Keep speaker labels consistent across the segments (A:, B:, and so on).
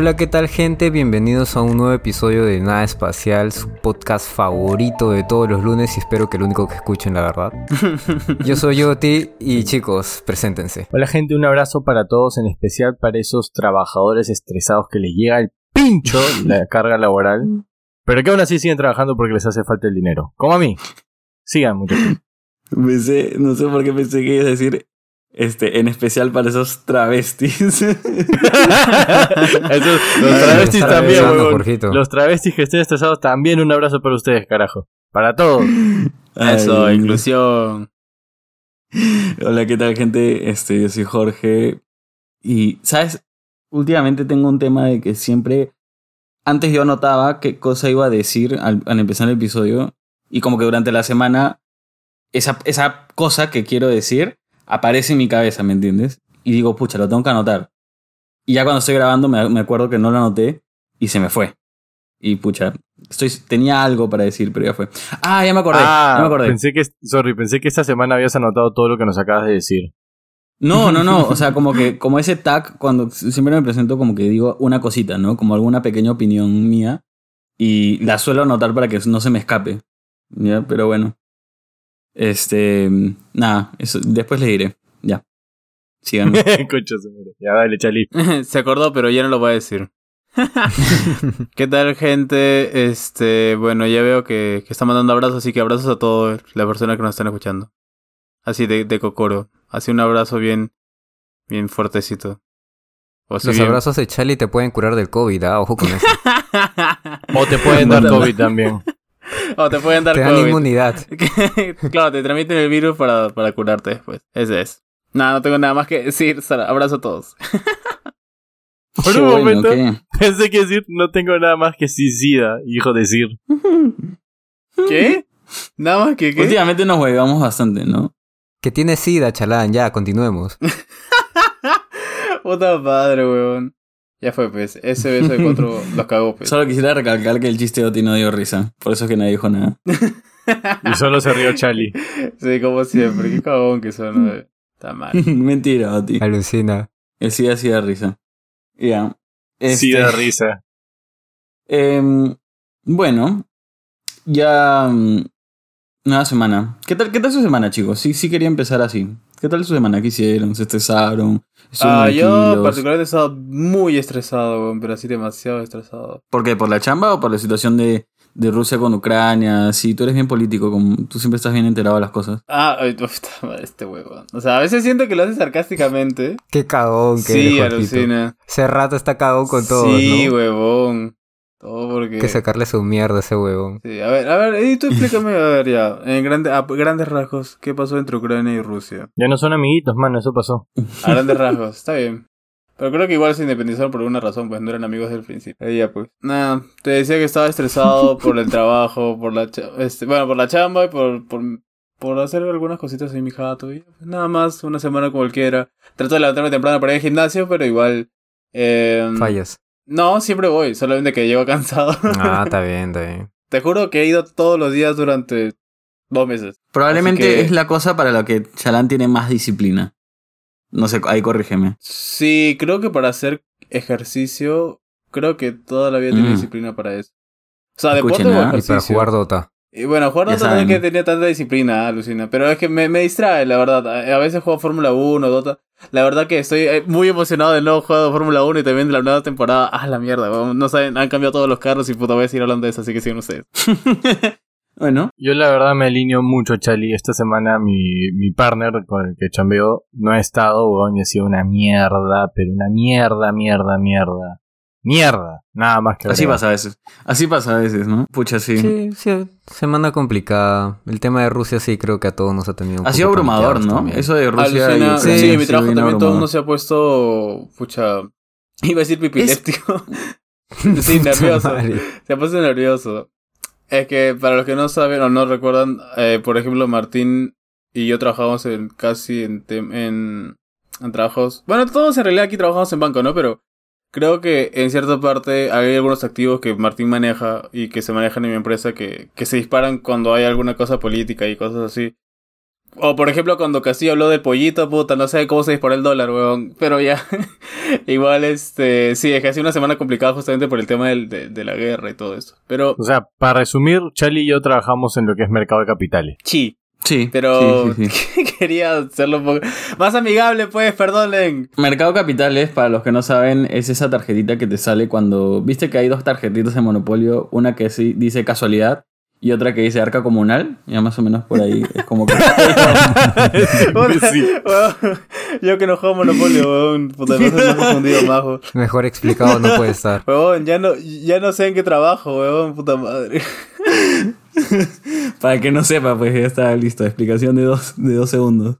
A: Hola, ¿qué tal gente? Bienvenidos a un nuevo episodio de Nada Espacial, su podcast favorito de todos los lunes y espero que el único que escuchen, la verdad. Yo soy Yoti y chicos, preséntense.
B: Hola gente, un abrazo para todos, en especial para esos trabajadores estresados que les llega el pincho la carga laboral, pero que aún así siguen trabajando porque les hace falta el dinero. Como a mí. Sigan, muchachos.
C: Pensé, no sé por qué pensé que ibas a decir este, en especial para esos travestis.
B: Esos- los travestis también, huevón. Los travestis que estén estresados también un abrazo para ustedes, carajo. Para todos.
D: Eso,
C: Ay,
D: inclusión.
C: Hola, ¿qué tal, gente? Este, yo soy Jorge. Y, ¿sabes? Últimamente tengo un tema de que siempre. Antes yo anotaba qué cosa iba a decir al, al empezar el episodio. Y como que durante la semana. Esa, esa cosa que quiero decir aparece en mi cabeza, ¿me entiendes? Y digo, pucha, lo tengo que anotar. Y ya cuando estoy grabando me, me acuerdo que no lo anoté y se me fue. Y pucha, estoy, tenía algo para decir, pero ya fue. Ah, ya me acordé.
B: ah,
C: ya me acordé.
B: pensé que, sorry, pensé que esta semana habías anotado todo lo que nos acabas de decir.
C: No, no, no. O sea, como que, como ese tag, cuando siempre me presento, como que digo una cosita, ¿no? Como alguna pequeña opinión mía. Y la suelo anotar para que no se me escape. ¿Ya? Pero bueno. Este. Nada, eso, después le diré. Ya. Síganme.
B: Ya dale, Chali.
D: Se acordó, pero ya no lo voy a decir. ¿Qué tal, gente? Este, bueno, ya veo que, que está mandando abrazos, así que abrazos a todas las personas que nos están escuchando. Así de, de cocoro. Así un abrazo bien, bien fuertecito. O sea,
A: Los
D: bien-
A: abrazos de Charlie te pueden curar del COVID, ah, ojo con eso.
B: O te pueden dar. COVID también.
D: O te pueden dar
A: Te dan
D: COVID.
A: inmunidad.
D: claro, te transmiten el virus para, para curarte después. Ese es. Nada, no tengo nada más que decir. Sara, Abrazo a todos.
B: Por un
C: bueno,
B: momento
C: ¿qué?
B: pensé que decir no tengo nada más que sida, hijo de decir.
D: ¿Qué? Nada más que qué.
C: Últimamente nos huevamos bastante, ¿no?
A: Que tiene sida, chalán, ya, continuemos.
D: Puta madre, weón. Ya fue, pues. Ese beso de cuatro los cagó, pues.
C: Solo quisiera recalcar que el chiste de Oti no dio risa. Por eso es que nadie dijo nada.
B: Y solo se rió Chali.
D: Sí, como siempre. Qué cagón que son, ¿no? Está mal.
C: Mentira, Oti.
A: Alucina.
C: El sí hacía risa. Ya. Este,
B: Sí da risa.
C: em, bueno, ya. mm, Nueva semana. ¿Qué tal, ¿Qué tal su semana, chicos? Sí, sí quería empezar así. ¿Qué tal su semana? ¿Qué hicieron? ¿Se estresaron? ¿Estuvieron
D: Ah, yo particularmente he estado muy estresado, weón, pero así demasiado estresado.
C: ¿Por qué? ¿Por la chamba o por la situación de, de Rusia con Ucrania? Sí, tú eres bien político, como, tú siempre estás bien enterado de las cosas.
D: Ah, ay, puta madre, este huevón. O sea, a veces siento que lo hace sarcásticamente.
A: Qué cagón que
D: Sí,
A: eres,
D: alucina.
A: Hace rato está cagón con todo,
D: Sí,
A: ¿no?
D: huevón. Todo porque...
A: Hay que sacarle su mierda a ese huevón.
D: Sí, a ver, a ver, y tú explícame, a ver ya, en grande, a grandes rasgos, ¿qué pasó entre Ucrania y Rusia?
B: Ya no son amiguitos, mano, eso pasó.
D: A grandes rasgos, está bien. Pero creo que igual se independizaron por alguna razón, pues no eran amigos desde el principio. Eh, ya, pues. Nada, te decía que estaba estresado por el trabajo, por la cha- este, bueno, por la chamba y por, por, por hacer algunas cositas en mi jato. Y nada más, una semana cualquiera. Trato de levantarme temprano para ir al gimnasio, pero igual. Eh,
A: Fallas.
D: No, siempre voy, solamente que llego cansado.
A: Ah, está bien, está bien.
D: Te juro que he ido todos los días durante dos meses.
C: Probablemente
D: que-
C: es la cosa para la que Chalán tiene más disciplina. No sé, ahí corrígeme.
D: Sí, creo que para hacer ejercicio, creo que toda la vida tiene
C: Mm.
D: disciplina para eso. O sea,
C: Escuchen,
D: deporte o
C: ¿ah?
A: Y para
D: ejercicio.
A: jugar Dota.
D: Y bueno, jugar Dota no es que tenía tanta disciplina, ah, Lucina. Pero es que me, me distrae, la verdad. A a veces juego Fórmula 1, Dota. La verdad que estoy eh, muy emocionado del nuevo juego de Fórmula 1 y también de la nueva temporada. Ah, la mierda, weón. no saben, han cambiado todos los carros y puta, voy a seguir hablando de eso, así que sigan ustedes.
C: Bueno,
B: Yo la verdad me alineo mucho, Chali. Esta semana mi, mi partner con el que chambeo no ha estado, weón, y ha sido una mierda, pero una mierda, mierda, mierda. Mierda. Nada más que
C: así
B: agregar.
C: pasa a veces. Así pasa a veces, ¿no? Pucha, sí.
A: Sí, sí, semana complicada. El tema de Rusia sí creo que a todos nos ha tenido un
C: Ha sido abrumador, ¿no?
A: también.
C: Eso de Rusia
D: Alucina-
C: y Ucrania
D: sí,
C: ha
D: mi trabajo también todo el mundo se ha puesto, pucha, iba a decir pipiléptico. sí, nervioso. Se ha puesto nervioso. Es que para los que no saben o no recuerdan, eh, por ejemplo, Martín y yo trabajamos en casi en, tem- en, en trabajos. Bueno, todos en realidad aquí trabajamos en banco, ¿no? Pero creo que en cierta parte hay algunos activos que Martín maneja y que se manejan en mi empresa que, que se disparan cuando hay alguna cosa política y cosas así. O por ejemplo, cuando Castillo habló del pollito, puta, no sé cómo se disparó el dólar, weón. Pero ya, igual, este, sí, es que ha sido una semana complicada justamente por el tema del- de, de la guerra y todo eso. Pero,
B: O sea, para resumir, Charlie y yo trabajamos en lo que es mercado de capitales.
D: sí,
C: Sí.
D: pero
C: sí, sí, sí.
D: quería hacerlo un poco más amigable, pues, perdonen.
C: Mercado Capitales, para los que no saben, es esa tarjetita que te sale cuando. Viste que hay dos tarjetitas en Monopolio, una que sí dice casualidad y otra que dice arca comunal. Ya más o menos por ahí es como que.
D: Weón, yo que no juego Monopolio, weón. Puta, no me he confundido, majo.
A: Mejor explicado no puede estar.
D: Weón, ya no, ya no sé en qué trabajo, weón, puta madre.
C: Para que no sepa, pues ya está listo. Explicación de dos, de dos segundos.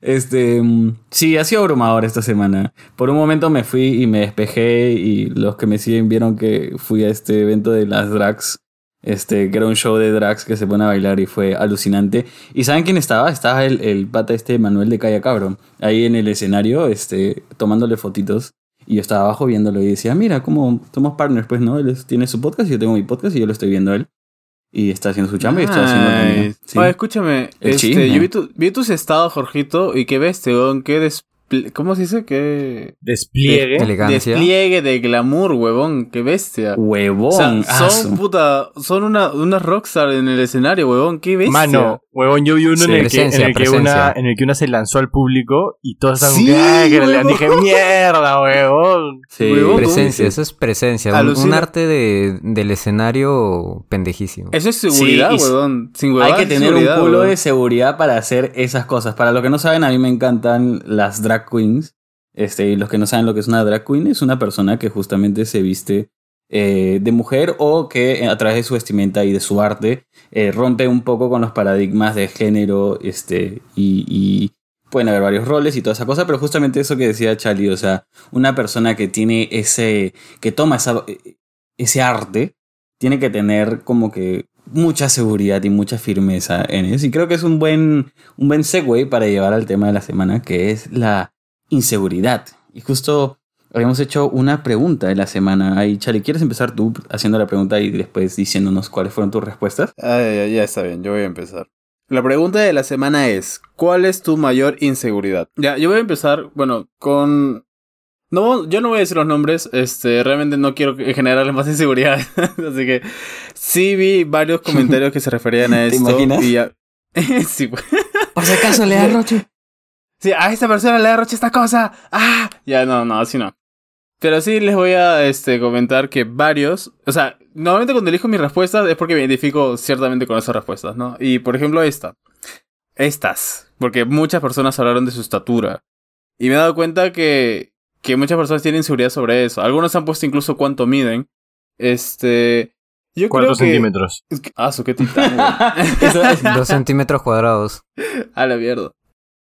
C: Este, mm, sí, ha sido abrumador esta semana. Por un momento me fui y me despejé y los que me siguen vieron que fui a este evento de las drags. Este, que era un show de drags que se pone a bailar y fue alucinante. ¿Y saben quién estaba? Estaba el, pata este Manuel de Calla Cabro. Ahí en el escenario, este, tomándole fotitos. Y yo estaba abajo viéndolo y decía, mira, como somos partners, pues, ¿no? Él tiene su podcast y yo tengo mi podcast y yo lo estoy viendo a él. Y está haciendo su chamba y estoy haciendo la mía.
D: Ay.
C: Sí.
D: Oye, escúchame, este, yo vi, tu- vi tus estados, Jorgito, y qué ves, weón, qué despl- ¿Cómo se dice? Qué
B: Despliegue.
A: Elegancia.
D: despliegue de glamour, huevón, qué bestia.
C: Huevón.
D: O sea,
C: ah,
D: son puta, son una, una rockstar en el escenario, huevón, qué bestia.
B: Mano, huevón, yo vi uno
C: Sí.
B: en, el que, en, el que una, en el que una se lanzó al público y todos estaban
D: Sí,
B: que, "Ah, que le
D: huevón".
B: dije, mierda, huevón.
C: Sí.
D: huevón,
A: Presencia,
D: ¿cómo
A: eso es presencia. Un,
D: Alucina-
A: un arte de, del escenario pendejísimo.
D: Eso es seguridad,
C: Sí,
D: huevón. Sin
C: Hay que tener un culo
D: huevón.
C: de seguridad para hacer esas cosas. Para los que no saben, a mí me encantan las drag queens. Este, y los que no saben lo que es una drag queen, es una persona que justamente se viste eh, de mujer o que eh, a través de su vestimenta y de su arte eh, rompe un poco con los paradigmas de género este, y, pueden haber varios roles y toda esa cosa, pero justamente eso que decía Charlie, o sea, una persona que tiene ese, que toma esa, ese arte, tiene que tener como que mucha seguridad y mucha firmeza en eso. Y creo que es un buen, un buen segue para llevar al tema de la semana, que es la inseguridad. Y justo habíamos hecho una pregunta de la semana. Ahí, Charlie, ¿quieres empezar tú haciendo la pregunta y después diciéndonos cuáles fueron tus respuestas?
D: Ah, ya, ya está bien, yo voy a empezar. La pregunta de la semana es, ¿cuál es tu mayor inseguridad? Ya, yo voy a empezar, bueno, con... No, yo no voy a decir los nombres, este, realmente no quiero generarle más inseguridad, así que sí vi varios comentarios que se referían a
C: ¿Te
D: esto.
C: imaginas?
D: Y ya... sí, pues.
C: Por si acaso, le da Roche.
D: Sí, a esta persona le derroché esta cosa. Ah, ya no, no, así no. Pero sí les voy a este, comentar que varios, o sea, normalmente cuando elijo mis respuestas es porque me identifico ciertamente con esas respuestas, ¿no? Y por ejemplo esta. Estas, porque muchas personas hablaron de su estatura. Y me he dado cuenta que, que muchas personas tienen inseguridad sobre eso. Algunos han puesto incluso cuánto miden. Este... Yo
B: Cuatro
D: creo que...
B: centímetros.
D: Ah, su qué titán.
A: Dos centímetros cuadrados.
D: A la mierda.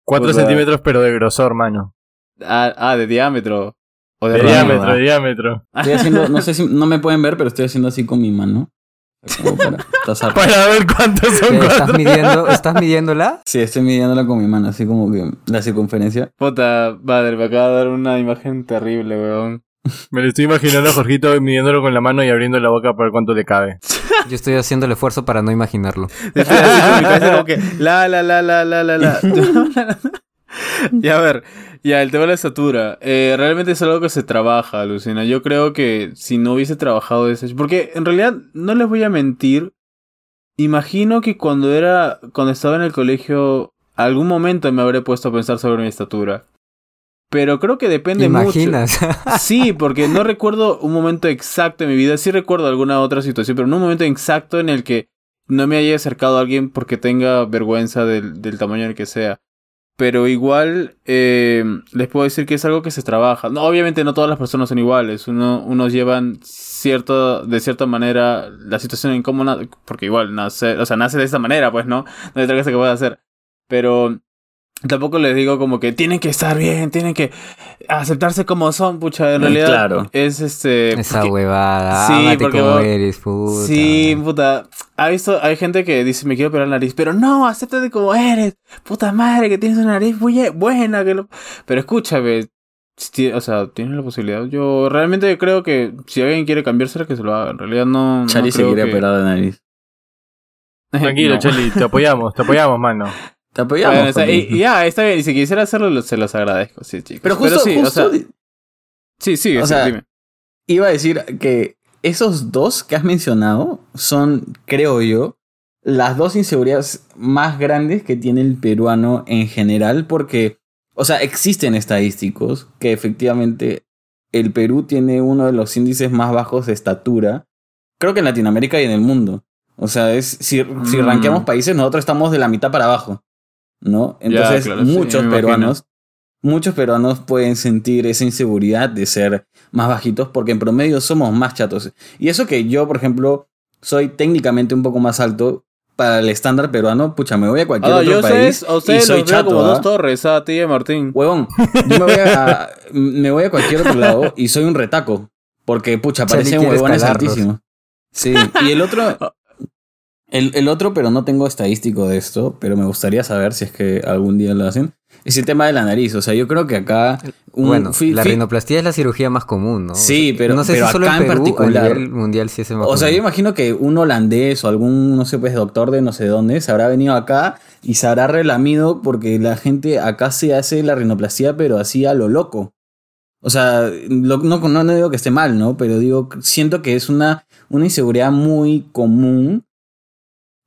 B: Cuatro
D: O sea-
B: centímetros, pero de grosor, mano.
D: Ah, ah, de diámetro. O de,
B: De diámetro, de diámetro.
C: Estoy haciendo, no sé si no me pueden ver, pero estoy haciendo así con mi mano. Como para tasar.
B: Para ver cuántos son
A: ¿Qué, ¿Estás
B: cuatro.
A: midiendo, ¿Estás midiéndola?
C: Sí, estoy midiéndola con mi mano, así como que la circunferencia.
D: Puta madre, me acaba de dar una imagen terrible, weón.
B: Me lo estoy imaginando a Jorgito midiéndolo con la mano y abriendo la boca para ver cuánto le cabe.
A: Yo estoy haciendo el esfuerzo para no imaginarlo.
D: Estoy así con mi cabeza como que la la la la la la la. y a ver, ya el tema de la estatura. Eh, realmente es algo que se trabaja, Lucina. Yo creo que si no hubiese trabajado ese... Porque en realidad, no les voy a mentir. Imagino que cuando era... Cuando estaba en el colegio... Algún momento me habré puesto a pensar sobre mi estatura. Pero creo que depende mucho.
A: ¿Imaginas?
D: Sí, porque no recuerdo un momento exacto en mi vida. Sí recuerdo alguna otra situación, pero no un momento exacto en el que no me haya acercado a alguien porque tenga vergüenza del, del tamaño en el que sea. Pero igual eh, les puedo decir que es algo que se trabaja. No, obviamente no todas las personas son iguales. Uno, unos llevan cierto, de cierta manera la situación en cómo na- porque igual nace, o sea, nace de esta manera, pues no, no hay otra cosa que pueda hacer. Pero tampoco les digo como que tienen que estar bien, tienen que aceptarse como son, pucha, en
C: Eh,
D: realidad
C: claro.
D: es este
A: Esa
D: porque-
A: huevada.
D: Sí,
A: Ámate
D: porque
A: como eres, puta.
D: Sí, puta. Ha visto, hay gente que dice me quiero operar la nariz, pero no, acéptate como eres. Puta madre, que tienes una nariz muy buena, que lo... Pero escúchame, o sea, tienes la posibilidad. Yo realmente creo que si alguien quiere cambiársela, que se lo haga. En realidad no. no
C: Charlie se
D: creo
C: quiere
D: que-
C: operar de nariz.
B: Tranquilo,
D: No.
B: Cheli, te apoyamos, te apoyamos, mano.
C: Te apoyamos.
D: Bueno, está- y, ya, está bien. Y si quisiera hacerlo, lo- se los agradezco, sí, chicos.
C: Pero justo,
D: sí,
C: justo
D: o sea, sí,
C: o sea,
D: dime.
C: iba a decir que esos dos que has mencionado son, creo yo, las dos inseguridades más grandes que tiene el peruano en general, porque, o sea, existen estadísticos que efectivamente el Perú tiene uno de los índices más bajos de estatura, creo que en Latinoamérica y en el mundo. O sea, es si, si
D: Mm.
C: rankeamos países, nosotros estamos de la mitad para abajo, ¿no?
D: Ya,
C: Entonces,
D: sí,
C: muchos
D: imagino.
C: peruanos, muchos peruanos pueden sentir esa inseguridad de ser más bajitos porque en promedio somos más chatos. Y eso que yo, por ejemplo, soy técnicamente un poco más alto para el estándar peruano, pucha, me voy a cualquier
D: Ah,
C: otro
D: yo
C: país
D: ustedes, a
C: y soy
D: los
C: chato,
D: como
C: ¿ah?
D: dos torres, a ti y Martín.
C: Huevón, yo me voy a, me voy a cualquier otro lado y soy un retaco. Porque, pucha, parecen huevones altísimos. Sí, y el otro, el, el otro, pero no tengo estadístico de esto, pero me gustaría saber si es que algún día lo hacen, es el tema de la nariz. O sea, yo creo que acá... un-
A: bueno, la rinoplastia es la cirugía más común, ¿no?
C: Sí, pero-
A: no sé
C: pero
A: si solo
C: acá
A: en
C: en
A: Perú,
C: particular-
A: a nivel mundial sí es el más
C: O sea, yo imagino que un holandés o algún, no sé, pues doctor de no sé dónde se habrá venido acá y se habrá relamido porque la gente acá se hace la rinoplastia, pero así a lo loco. O sea, lo- no, no, no digo que esté mal, ¿no? Pero digo, siento que es una, una inseguridad muy común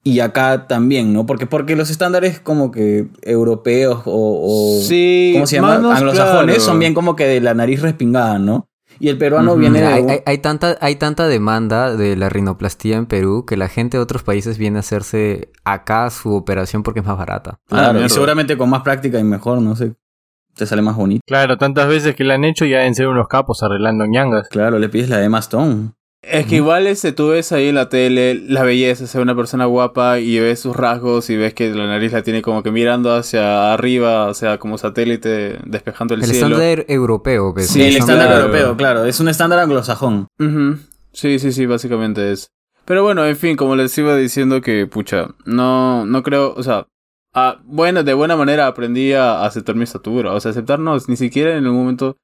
C: y acá también, ¿no? Porque, porque los estándares como que europeos o, o
D: Sí,
C: ¿cómo se llama?
D: manos,
C: Anglosajones
D: claro.
C: son bien como que de la nariz respingada, ¿no? Y el peruano viene de...
A: hay,
C: un-
A: hay- hay tanta, hay tanta demanda de la rinoplastia en Perú que la gente de otros países viene a hacerse acá su operación porque es más barata.
D: Ah,
C: Claro, y seguramente con más práctica y mejor, no sé. Te sale más bonito.
B: Claro, tantas veces que la han hecho ya deben ser unos capos arreglando ñangas.
C: Claro, le pides la de Emma Stone.
D: Es que igual este, tú ves ahí en la tele la belleza, o sea, una persona guapa y ves sus rasgos y ves que la nariz la tiene como que mirando hacia arriba, o sea, como satélite despejando el,
A: El
D: cielo.
A: estándar europeo, pues,
C: Sí,
A: el
C: el
D: estándar
C: europeo, claro. Es un estándar anglosajón.
D: Ujú. Sí, sí, sí, básicamente es. Pero bueno, en fin, como les iba diciendo que, pucha, no, no creo, o sea, ah, bueno, de buena manera aprendí a aceptar mi estatura, o sea, aceptarnos, ni siquiera en algún momento...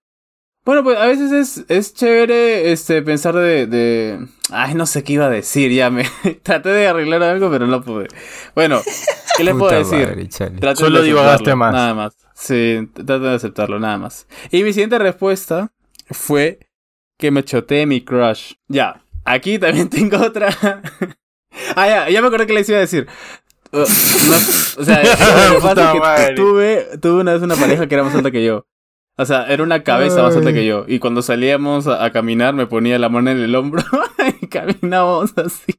D: Bueno, pues a veces es, es chévere este, pensar de, de... Ay, no sé qué iba a decir, ya me... Traté de arreglar algo, pero no pude. Bueno, ¿qué les puedo decir?
A: madre,
B: Solo
D: de
B: divagaste
D: aceptarlo,
B: más.
D: Nada más. Sí, traten de aceptarlo, nada más. Y mi siguiente respuesta fue que me choteé mi crush. Ya, aquí también tengo otra. ah, ya, ya me acordé que les iba a decir. Uh, no, o sea, lo que pasa es que tuve, tuve una vez una pareja que era más alta que yo. O sea, era una cabeza más alta que yo. Y cuando salíamos a, a caminar me ponía la mano en el hombro y caminábamos así.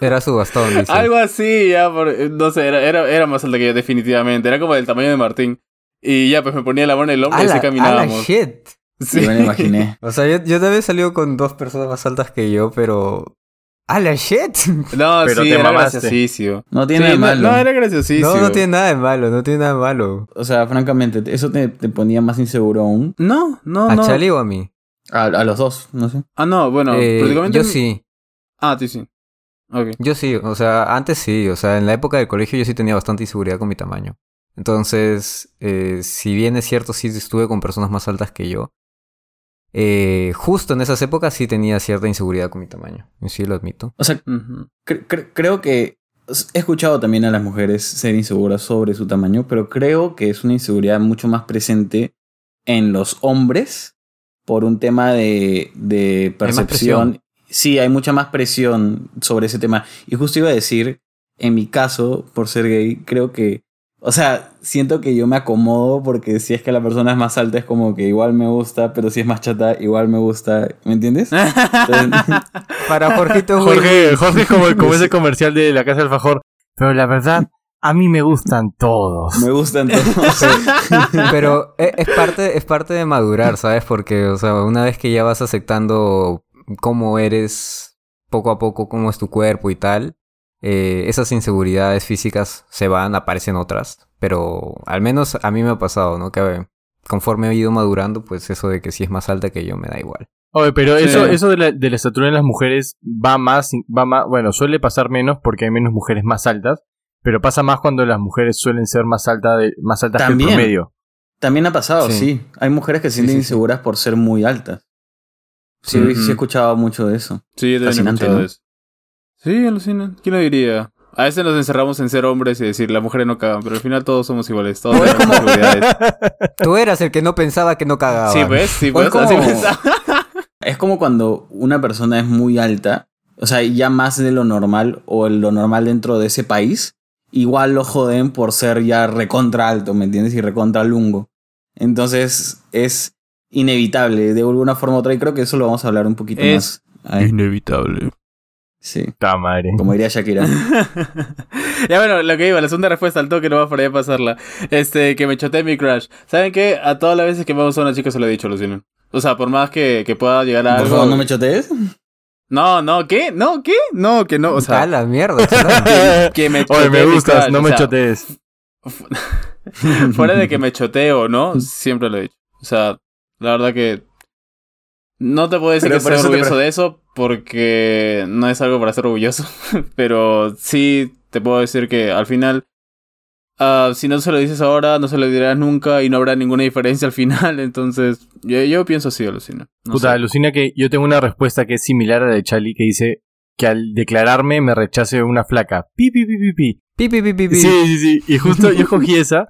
A: Era su bastón, dice.
D: Algo así, ya, por, no sé, era, era, era más alta que yo, definitivamente. Era como del tamaño de Martín. Y ya, pues me ponía la mano en el hombro y
A: ¡Ala,
D: así caminábamos.
A: shit!
D: Sí.
C: Yo me lo imaginé.
A: O sea, yo, yo también he salido con dos personas más altas que yo, pero... ¡Ala, shit!
D: No,
B: Pero
D: sí,
B: te
D: era graciosísimo.
C: No tiene
D: Sí,
C: nada de malo.
D: no, era graciosísimo.
A: No, no tiene nada de malo, no tiene nada de malo.
C: O sea, francamente, eso te, te ponía más inseguro aún.
D: No, no,
A: ¿A
D: no.
A: Chali o a mí?
C: A, a los dos, no sé.
D: Ah, no, bueno,
A: Eh,
D: prácticamente...
A: yo sí,
D: Ah, sí, sí. Ok.
A: yo sí, o sea, antes sí, o sea, en la época del colegio yo sí tenía bastante inseguridad con mi tamaño. Entonces, eh, si bien es cierto, sí estuve con personas más altas que yo, eh, justo en esas épocas sí tenía cierta inseguridad con mi tamaño, sí lo admito.
C: O sea,
D: Ujú.
C: cre- cre- creo que he escuchado también a las mujeres ser inseguras sobre su tamaño, pero creo que es una inseguridad mucho más presente en los hombres por un tema de, de percepción. Sí, hay mucha más presión sobre ese tema. Y justo iba a decir, en mi caso, por ser gay, creo que, o sea, siento que yo me acomodo porque si es que la persona es más alta es como que igual me gusta, pero si es más chata igual me gusta, ¿me entiendes? Entonces,
A: Para Jorgito
B: Jorge, Jorge es como, como ese comercial de la casa del Fajor. Pero la verdad, a mí me gustan todos.
C: me gustan todos.
A: Pero e- es parte, es parte de madurar, ¿sabes? Porque, o sea, una vez que ya vas aceptando cómo eres poco a poco, cómo es tu cuerpo y tal, eh, esas inseguridades físicas se van, aparecen otras. Pero al menos a mí me ha pasado, ¿no? Que conforme he ido madurando, pues eso de que si es más alta que yo me da igual.
B: Oye, pero
D: Sí.
B: eso, eso de la, de la estatura en las mujeres va más, va más, bueno, suele pasar menos porque hay menos mujeres más altas, pero pasa más cuando las mujeres suelen ser más altas de, más altas que el promedio.
C: También ha pasado, sí.
A: Sí.
C: Hay mujeres que se
A: Sí,
C: sienten
A: sí, sí.
C: inseguras por ser muy altas. Sí, sí he escuchado mucho de eso.
D: Sí, yo también he
C: Fascinante,
D: escuchado
C: ¿no?
D: eso. Sí, alucina. ¿Quién lo diría? A veces nos encerramos en ser hombres y decir, las mujeres no cagan, pero al final todos somos iguales, todos tenemos seguridades.
A: Tú eras el que no pensaba que no cagaba.
D: Sí, pues, sí, pues,
C: es como-
D: así pensaba.
C: Es como cuando una persona es muy alta, o sea, ya más de lo normal o lo normal dentro de ese país, igual lo joden por ser ya recontra alto, ¿me entiendes? Y recontra lungo. Entonces es inevitable de alguna forma u otra y creo que eso lo vamos a hablar un poquito
D: Es-
C: más. Ahí.
B: Inevitable.
C: Sí,
B: Ta madre.
C: como diría Shakira.
D: ya bueno, lo que iba, la segunda respuesta al toque no va para allá pasarla. Este, que me choteé mi crush. ¿Saben qué? A todas las veces que me gusta una chica se lo he dicho, Lucino. O sea, por más que, que pueda llegar a
C: Por
D: algo.
C: favor, no me chotees.
D: No, no, ¿qué? No, ¿qué? No, que no, o
A: a
D: sea,
A: la mierda,
D: que, que me
B: Oye, me gustas, no
D: o
B: me
D: sea,
B: chotees.
D: Fuera de que me choteo o no, siempre lo he dicho. O sea, la verdad que no te puedo decir
C: Pero
D: que
C: por
D: estoy
C: te
D: orgulloso de eso porque no es algo para ser orgulloso, pero sí te puedo decir que al final ah, si no se lo dices ahora, no se lo dirás nunca y no habrá ninguna diferencia al final, entonces yo, yo pienso así, alucina. No
B: Puta,
D: sé.
B: alucina que yo tengo una respuesta que es similar a la de Charlie que dice que al declararme me rechace una flaca. Pi, pi, pi, pi, pi.
A: Pi, pi, pi, pi, pi.
B: Sí, sí, sí. Y justo yo escogí esa.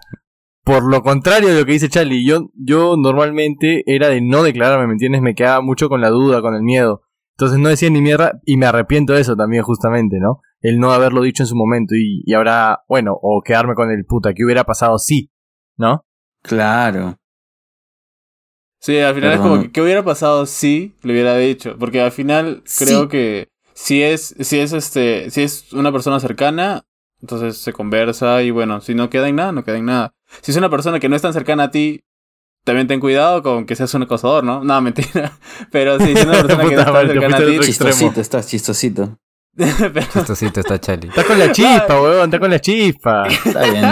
B: Por lo contrario de lo que dice Charlie, yo, yo normalmente era de no declararme, ¿me entiendes? Me quedaba mucho con la duda, con el miedo. Entonces no decía ni mierda y me arrepiento de eso también justamente, ¿no? El no haberlo dicho en su momento y, y ahora, bueno, o quedarme con el puta, ¿qué hubiera pasado sí? ¿No?
C: Claro.
D: Sí, al final es como que ¿qué hubiera pasado si le hubiera dicho? Porque al final creo
C: Sí.
D: que si es, si es este, si es una persona cercana, entonces se conversa y bueno, si no queda en nada, no queda en nada. Si es una persona que no es tan cercana a ti, también ten cuidado con que seas un acosador, ¿no? No, mentira. Pero si es una persona que no está cercana a ti.
C: Chistosito, estás chistosito.
D: pero-
A: Chistosito está Chali.
B: Está con la chispa, weón, está con la chispa.
C: Está bien.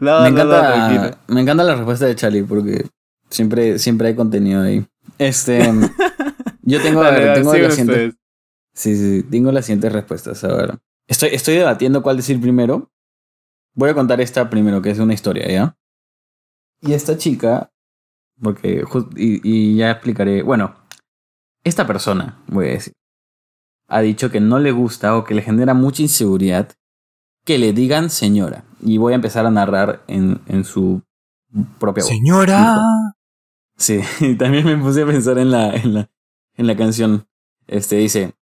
D: no,
C: me,
D: no, no,
C: encanta, me encanta la respuesta de Charlie porque siempre, siempre hay contenido ahí. Este. Yo tengo, a
D: Dale,
C: ver,
D: dale,
C: tengo las siguientes. Sí, sí, sí, tengo las siguientes respuestas. A ver. Estoy, estoy debatiendo cuál decir primero. Voy a contar esta primero, que es una historia, ¿ya? Y esta chica, porque y, y ya explicaré. Bueno, esta persona, voy a decir, ha dicho que no le gusta o que le genera mucha inseguridad que le digan señora. Y voy a empezar a narrar en, en su propia voz.
B: Señora.
C: Sí, y también me puse a pensar en la, en la, en la canción. Este dice: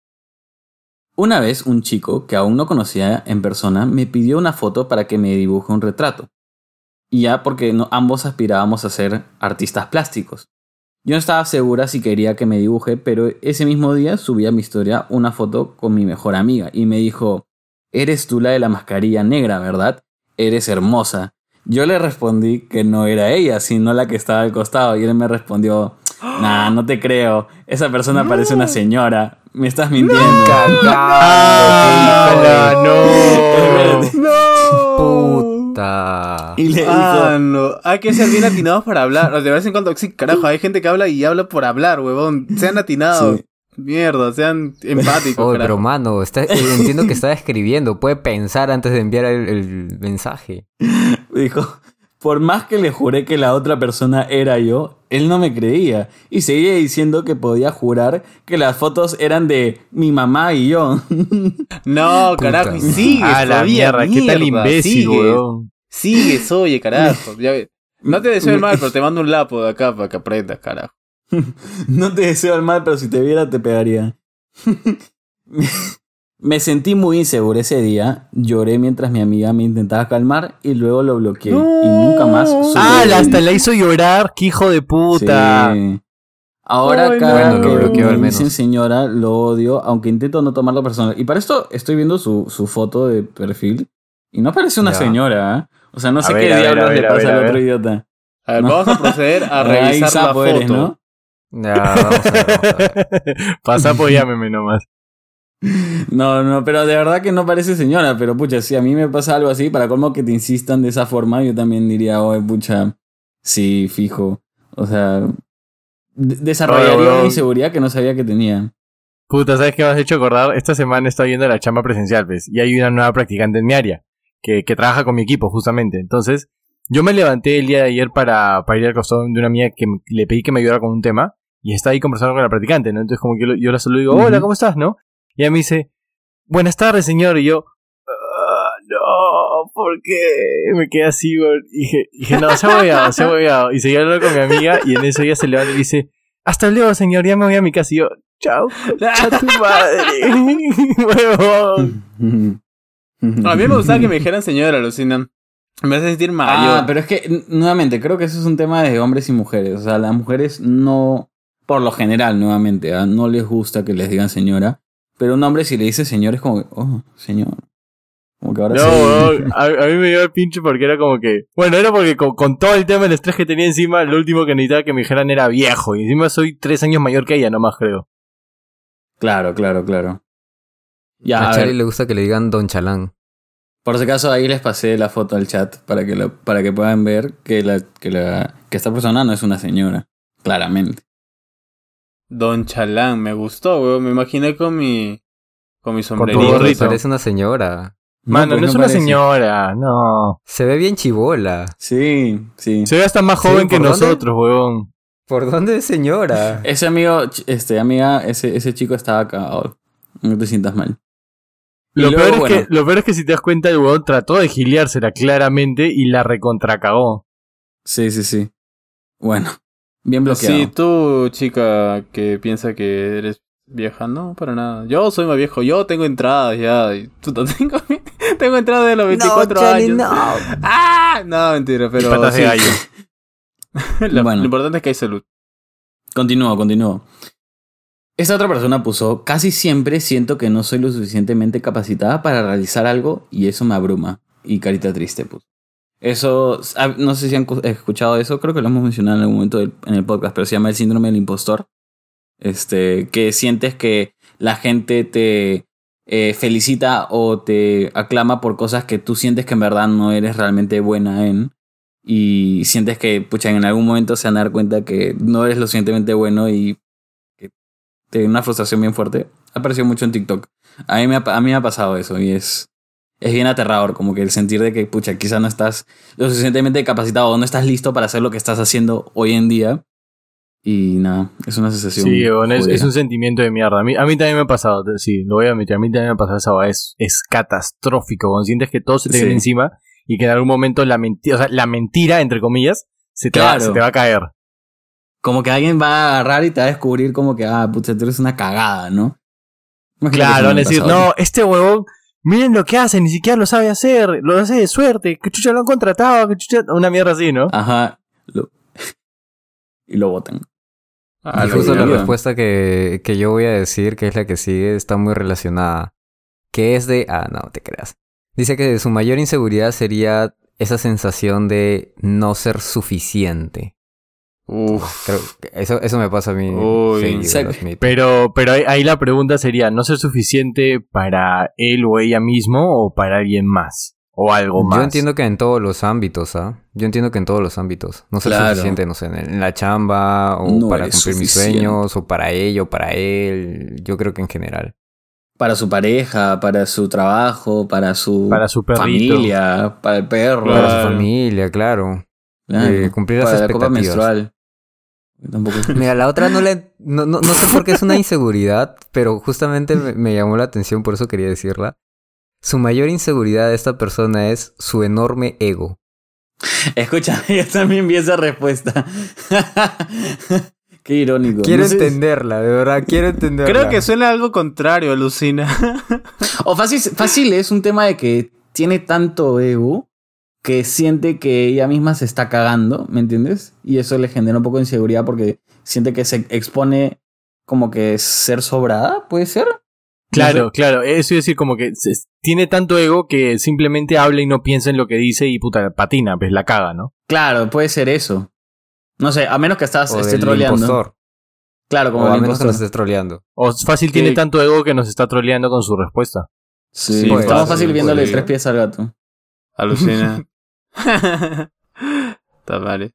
C: Una vez un chico que aún no conocía en persona me pidió una foto para que me dibuje un retrato. Y ya porque no, ambos aspirábamos a ser artistas plásticos. Yo no estaba segura si quería que me dibuje, pero ese mismo día subí a mi historia una foto con mi mejor amiga y me dijo: Eres tú la de la mascarilla negra, ¿verdad? Eres hermosa. Yo le respondí que no era ella, sino la que estaba al costado. Y él me respondió, nah, no te creo. Esa persona parece una señora. Me estás mintiendo.
B: ¡Ah, no!
C: Espérate.
A: Puta.
C: Y le dijo,
D: Ah, no. Hay que ser bien atinados para hablar. De vez en cuando, sí, carajo, hay gente que habla y habla por hablar, huevón. Sean atinados.
C: Sí.
D: Mierda, sean empáticos.
A: Oye, pero mano, está, eh, entiendo que está escribiendo. Puede pensar antes de enviar el, el mensaje.
C: dijo, por más que le juré que la otra persona era yo, él no me creía. Y seguía diciendo que podía jurar que las fotos eran de mi mamá y yo.
D: No,
A: Puta
D: carajo, y sigues
B: Ah, la
D: todavía,
B: mierda, qué tal
D: mierda,
B: imbécil, weón.
D: Sigues, oye, carajo. Ya. No te deseo el mal, pero te mando un lapo de acá para que aprendas, carajo.
C: No te deseo el mal, pero si te viera te pegaría. me sentí muy inseguro ese día. Lloré mientras mi amiga me intentaba calmar y luego lo bloqueé. Y nunca más supe
B: Ah, hasta la hizo llorar, qué hijo de puta.
C: Sí. Ahora
D: Ay,
C: cada
A: no.
C: que
A: Bueno, lo
C: me
A: al menos.
C: dicen señora, lo odio, aunque intento no tomarlo personal. Y para esto estoy viendo su, su foto de perfil y no parece una
A: Ya.
C: señora, ¿eh? O sea, no
B: A
C: sé
B: ver,
C: qué
B: a ver,
C: diablos
B: a ver,
C: le
B: a
C: pasa
B: ver, a
C: al otro idiota.
D: A ver,
C: No.
D: vamos a proceder a revisar la foto.
C: eres, ¿no?
A: Ya, vamos a ver, vamos a ver.
B: Pasa, llámeme nomás.
C: No, no, pero de verdad que no parece señora, pero pucha, si a mí me pasa algo así, para colmo que te insistan de esa forma, yo también diría, oye, pucha, sí, fijo. O sea, de- desarrollaría
B: Oye,
C: una inseguridad que no sabía que tenía.
B: Puta, ¿sabes qué me has hecho acordar? Esta semana estoy yendo a la chamba presencial, pues, y hay una nueva practicante en mi área, que, que trabaja con mi equipo, justamente. Entonces, yo me levanté el día de ayer para, para ir al costado de una amiga que le pedí que me ayudara con un tema, y está ahí conversando con la practicante, ¿no? Entonces, como que yo, yo la saludo y digo, hola. ¿cómo estás, no? Y ella me dice, buenas tardes, señor, y yo, ¿por qué? Me quedé así. Y dije, dije, no, se ha hueveado, se ha hueveado. Y seguí hablando con mi amiga y en eso ella se levanta y dice, hasta luego, señor, ya me voy a mi casa. Y yo, chao, a tu madre. Huevón.
D: A mí me gustaba que me dijeran señora, alucinan. Me hace sentir mayor.
C: Ah, pero es que, nuevamente, creo que eso es un tema de hombres y mujeres. O sea, las mujeres no, por lo general, nuevamente, ¿ah? no les gusta que les digan señora. Pero un hombre, si le dice señor, es como, oh, señor. Como que ahora
B: No,
C: sí.
B: weón, a, a mí me dio el pinche porque era como que. Bueno, era porque con, con todo el tema del estrés que tenía encima, lo último que necesitaba que me dijeran era viejo. Y encima soy tres años mayor que ella, nomás creo.
C: Claro, claro, claro. Ya,
A: a
C: a
A: Charlie
C: ver,
A: le gusta que le digan Don Chalán.
C: por si acaso ahí les pasé la foto al chat para que, lo- para que puedan ver que, la, que, la, que esta persona no es una señora. Claramente.
D: Don Chalán, me gustó, weón. Me imaginé con mi. Con mi sombrerito.
A: Parece una señora.
B: Mano, no,
C: pues
B: es una
C: parece.
B: señora, no.
A: Se ve bien chivola.
C: Sí, sí.
B: Se ve hasta más
A: Sí,
B: joven que nosotros, weón.
A: ¿Por dónde es señora?
C: Ese amigo, este, amiga, ese, ese chico estaba acá. oh, no te sientas mal.
B: Lo,
C: luego,
B: peor es
C: bueno,
B: que, lo peor es que si te das cuenta, el weón trató de giliársela claramente y la recontracagó.
C: Sí, sí, sí. Bueno, bien bloqueado.
D: Sí, tú, chica, que piensa que eres vieja, no, para nada. Yo soy más viejo, yo tengo entradas ya. y puta, tengo, tengo entradas de los 24 años. ¡Ah! No, mentira, pero.
B: Patas de gallo.
D: lo,
C: Bueno.
D: lo importante es que hay salud.
C: Continúo, continúo. Esta otra persona puso, casi siempre siento que no soy lo suficientemente capacitada para realizar algo y eso me abruma. Y carita triste, puso. Eso, ah, no sé si han cu- escuchado eso, creo que lo hemos mencionado en algún momento en el podcast, pero se llama el síndrome del impostor. Este, que sientes que la gente te eh, felicita o te aclama por cosas que tú sientes que en verdad no eres realmente buena en. Y sientes que, pucha, en algún momento se van a dar cuenta que no eres lo suficientemente bueno y da una frustración bien fuerte. Ha aparecido mucho en TikTok. A mí me ha, a mí me ha pasado eso y es, es bien aterrador, como que el sentir de que, pucha, quizá no estás lo suficientemente capacitado o no estás listo para hacer lo que estás haciendo hoy en día. Y nada, es una sensación.
B: Sí, es, un sentimiento de mierda. A mí, a mí también me ha pasado, sí, lo voy a admitir. A mí también me ha pasado esa. Es, es catastrófico. Cuando sientes que todo se te
C: Sí.
B: viene encima y que en algún momento la mentira, o sea, la mentira, entre comillas, se te, va, se te va a caer.
C: Como que alguien va a agarrar y te va a descubrir como que, ah, pucha, tú eres una cagada, ¿no?
B: Claro, van a decir, no, este huevón, miren lo que hace, ni siquiera lo sabe hacer, lo hace de suerte, que chucha lo han contratado, que chucha, una mierda así, ¿no?
C: Ajá. Lo- y lo votan.
D: Ah,
A: justo la respuesta que, que yo voy a decir, que es la que sigue, está muy relacionada. Que es de... Ah, no, te creas. Dice que su mayor inseguridad sería esa sensación de no ser suficiente.
D: Uf.
A: Creo que eso, eso me pasa a mí.
D: Uy,
A: seguido.
B: Pero, pero ahí, ahí la pregunta sería, ¿no ser suficiente para él o ella mismo o para alguien más? O algo más.
A: Yo entiendo que en todos los ámbitos, ¿ah? Yo entiendo que en todos los ámbitos. No ser
C: Claro.
A: suficiente, no sé, en, la chamba, o
C: No
A: para cumplir mis sueños, o para ella, o para él. Yo creo que en general.
C: Para su pareja, para su trabajo, para su,
B: Para su perrito.
C: familia, para el perro.
D: Claro.
A: Para su familia, claro.
C: Claro.
A: eh, cumplir las
C: para la copa
A: expectativas.
C: menstrual. Tampoco.
A: Mira, la otra no le... No, no, no sé por qué es una inseguridad, pero justamente me, me llamó la atención, por eso quería decirla. Su mayor inseguridad de esta persona es su enorme ego.
C: Escucha, yo también vi esa respuesta. Qué irónico.
A: Quiero
C: No
A: entenderla, de verdad, quiero entenderla.
D: Creo que suena algo contrario, alucina.
C: O fácil, fácil es un tema de que tiene tanto ego que siente que ella misma se está cagando, ¿me entiendes? Y eso le genera un poco de inseguridad porque siente que se expone como que ser sobrada, ¿puede ser?
B: Claro,
C: No
B: claro. Eso es decir, como que se- tiene tanto ego que simplemente habla y no piensa en lo que dice y puta, patina, pues la caga, ¿no?
C: Claro, puede ser eso. No sé, a menos que estás
A: O
C: esté troleando.
A: impostor.
C: Claro,
A: O
C: como
A: a
C: el
A: menos que nos estés troleando.
B: O fácil tiene tanto ego que nos está troleando con su respuesta.
C: Sí,
D: Sí,
C: está más
D: fácil,
C: fácil viéndole
D: podría.
C: tres pies al gato.
D: Alucina. Está vale.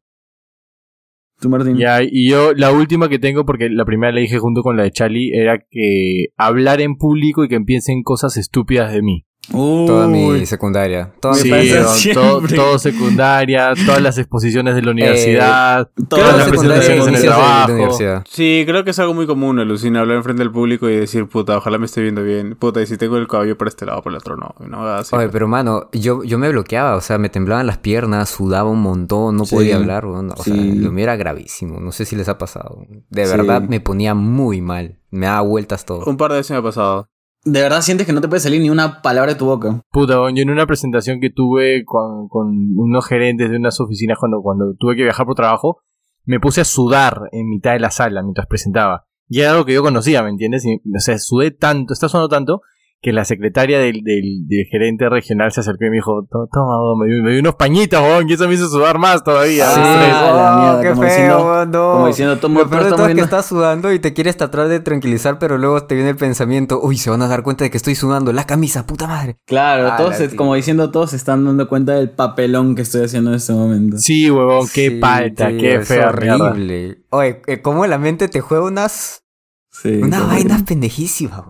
C: ¿Tú, Martín?
B: Ya, y yo, la última que tengo, porque la primera la dije junto con la de Charlie, era que hablar en público y que piensen cosas estúpidas de mí.
A: Toda mi secundaria. Toda
B: Sí,
A: mi
B: todo, secundaria, todas las exposiciones de la universidad,
C: Todas
B: todas
C: las
B: presentaciones en el
A: de-
B: trabajo.
D: Sí, creo que es algo muy común, alucina, hablar enfrente del público y decir, puta, ojalá me esté viendo bien. Puta, y si tengo el cabello por este lado, por el otro no. no así.
A: Oye, pero mano, yo, yo me bloqueaba, o sea, me temblaban las piernas, sudaba un montón, no
C: Sí,
A: podía hablar, weón. o sea, lo mío era gravísimo, no sé si les ha pasado. De
C: Sí.
A: verdad me ponía muy mal, me daba vueltas todo.
D: Un par de veces me ha pasado.
C: De verdad sientes que no te puede salir ni una palabra de tu boca.
B: Puta, yo en una presentación que tuve con, con unos gerentes de unas oficinas cuando, cuando tuve que viajar por trabajo, me puse a sudar en mitad de la sala mientras presentaba. Y era algo que yo conocía, ¿me entiendes? Y, o sea, sudé tanto, está sudando tanto, que la secretaria del, del, del gerente regional se acercó y me dijo, "To- toma, weón", me dio, me dio unos pañitos, weón, y eso me hizo sudar más todavía.
C: Sí,
B: de estrés.
C: a la mierda,
A: oh, qué
C: como
A: feo,
C: diciendo-
A: no.
C: Como diciendo, tomo,
A: Lo peor de todo es que estás sudando y te quieres tratar de tranquilizar, pero luego te viene el pensamiento, uy, se van a dar cuenta de que estoy sudando, la camisa, puta madre.
C: Claro,
A: Ah,
C: todos,
A: tía.
C: como diciendo, todos se están dando cuenta del papelón que estoy haciendo en este momento.
B: Sí, huevón, qué
A: Sí,
B: palta,
A: tío,
B: qué
A: es
B: fea mierda.
A: horrible. Oye, eh, cómo la mente te juega unas,
C: Sí,
A: unas vainas pendejísimas.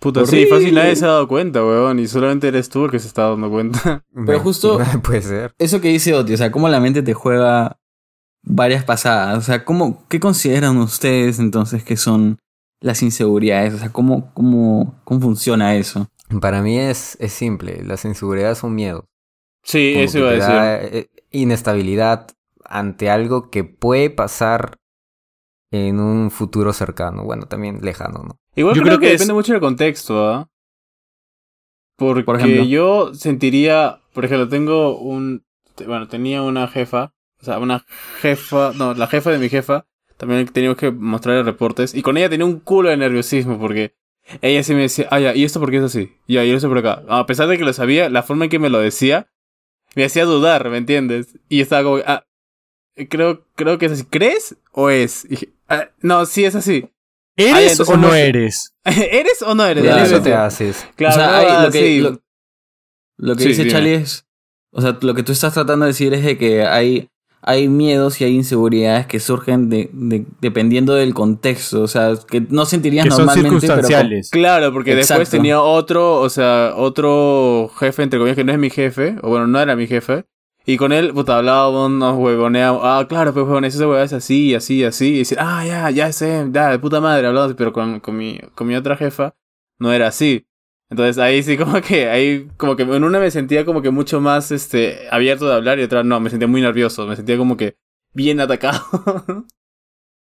D: Puta, sí, fácil nadie se ha dado cuenta, weón. Y solamente eres tú el que se está dando cuenta.
C: Pero justo-
A: Puede ser.
C: Eso que dice Oti, o sea, cómo la mente te juega varias pasadas. O sea, ¿cómo, ¿qué consideran ustedes entonces que son las inseguridades? O sea, ¿cómo, cómo, cómo funciona eso?
A: Para mí es, es simple, las inseguridades son miedos.
D: Sí,
A: Como
D: eso iba a decir.
A: eh, inestabilidad ante algo que puede pasar en un futuro cercano, bueno, también lejano, ¿no?
D: Igual
B: Yo
D: creo,
B: creo
D: que,
B: que es-
D: depende mucho del contexto, ¿ah? Porque
C: Por ejemplo.
D: yo sentiría, por ejemplo, tengo un, bueno, tenía una jefa, o sea, una jefa, no, la jefa de mi jefa, también teníamos que mostrarle reportes, y con ella tenía un culo de nerviosismo, porque ella sí me decía, ah, ya, ¿y esto por qué es así? Ya, y eso por acá. A pesar de que lo sabía, la forma en que me lo decía, me hacía dudar, ¿me entiendes? Y estaba como, ah, creo, creo que es así. ¿Crees o es? Y dije, "Ah, no, sí es así. Ah,
B: ¿Eres
D: entonces
B: o no eres?
D: ¿Eres o no eres?
C: Claro.
A: De eso te haces.
D: Claro,
C: o sea,
D: no,
C: hay-
D: ah,
C: lo, que,
D: sí.
C: lo, lo que
D: Sí,
C: dice. Charlie es. O sea, lo que tú estás tratando de decir es de que hay, hay miedos y hay inseguridades que surgen de, de- dependiendo del contexto. O sea, que no sentirías
B: Que son
C: normalmente. pero con-
B: circunstanciales.
D: Claro, porque después tenía otro, o sea, otro jefe, entre comillas, que no es mi jefe, o bueno, no era mi jefe. Y con él, puta, hablábamos, nos huevoneábamos. Ah, claro, pues huevones, esa huevada es así, así, así. Y decir, ah, ya, ya sé, ya, de puta madre, hablamos. Pero con, con, mi, con mi otra jefa, no era así. Entonces ahí sí, como que, ahí, como que en una me sentía como que mucho más, este, abierto de hablar y otra no, me sentía muy nervioso, me sentía como que bien atacado.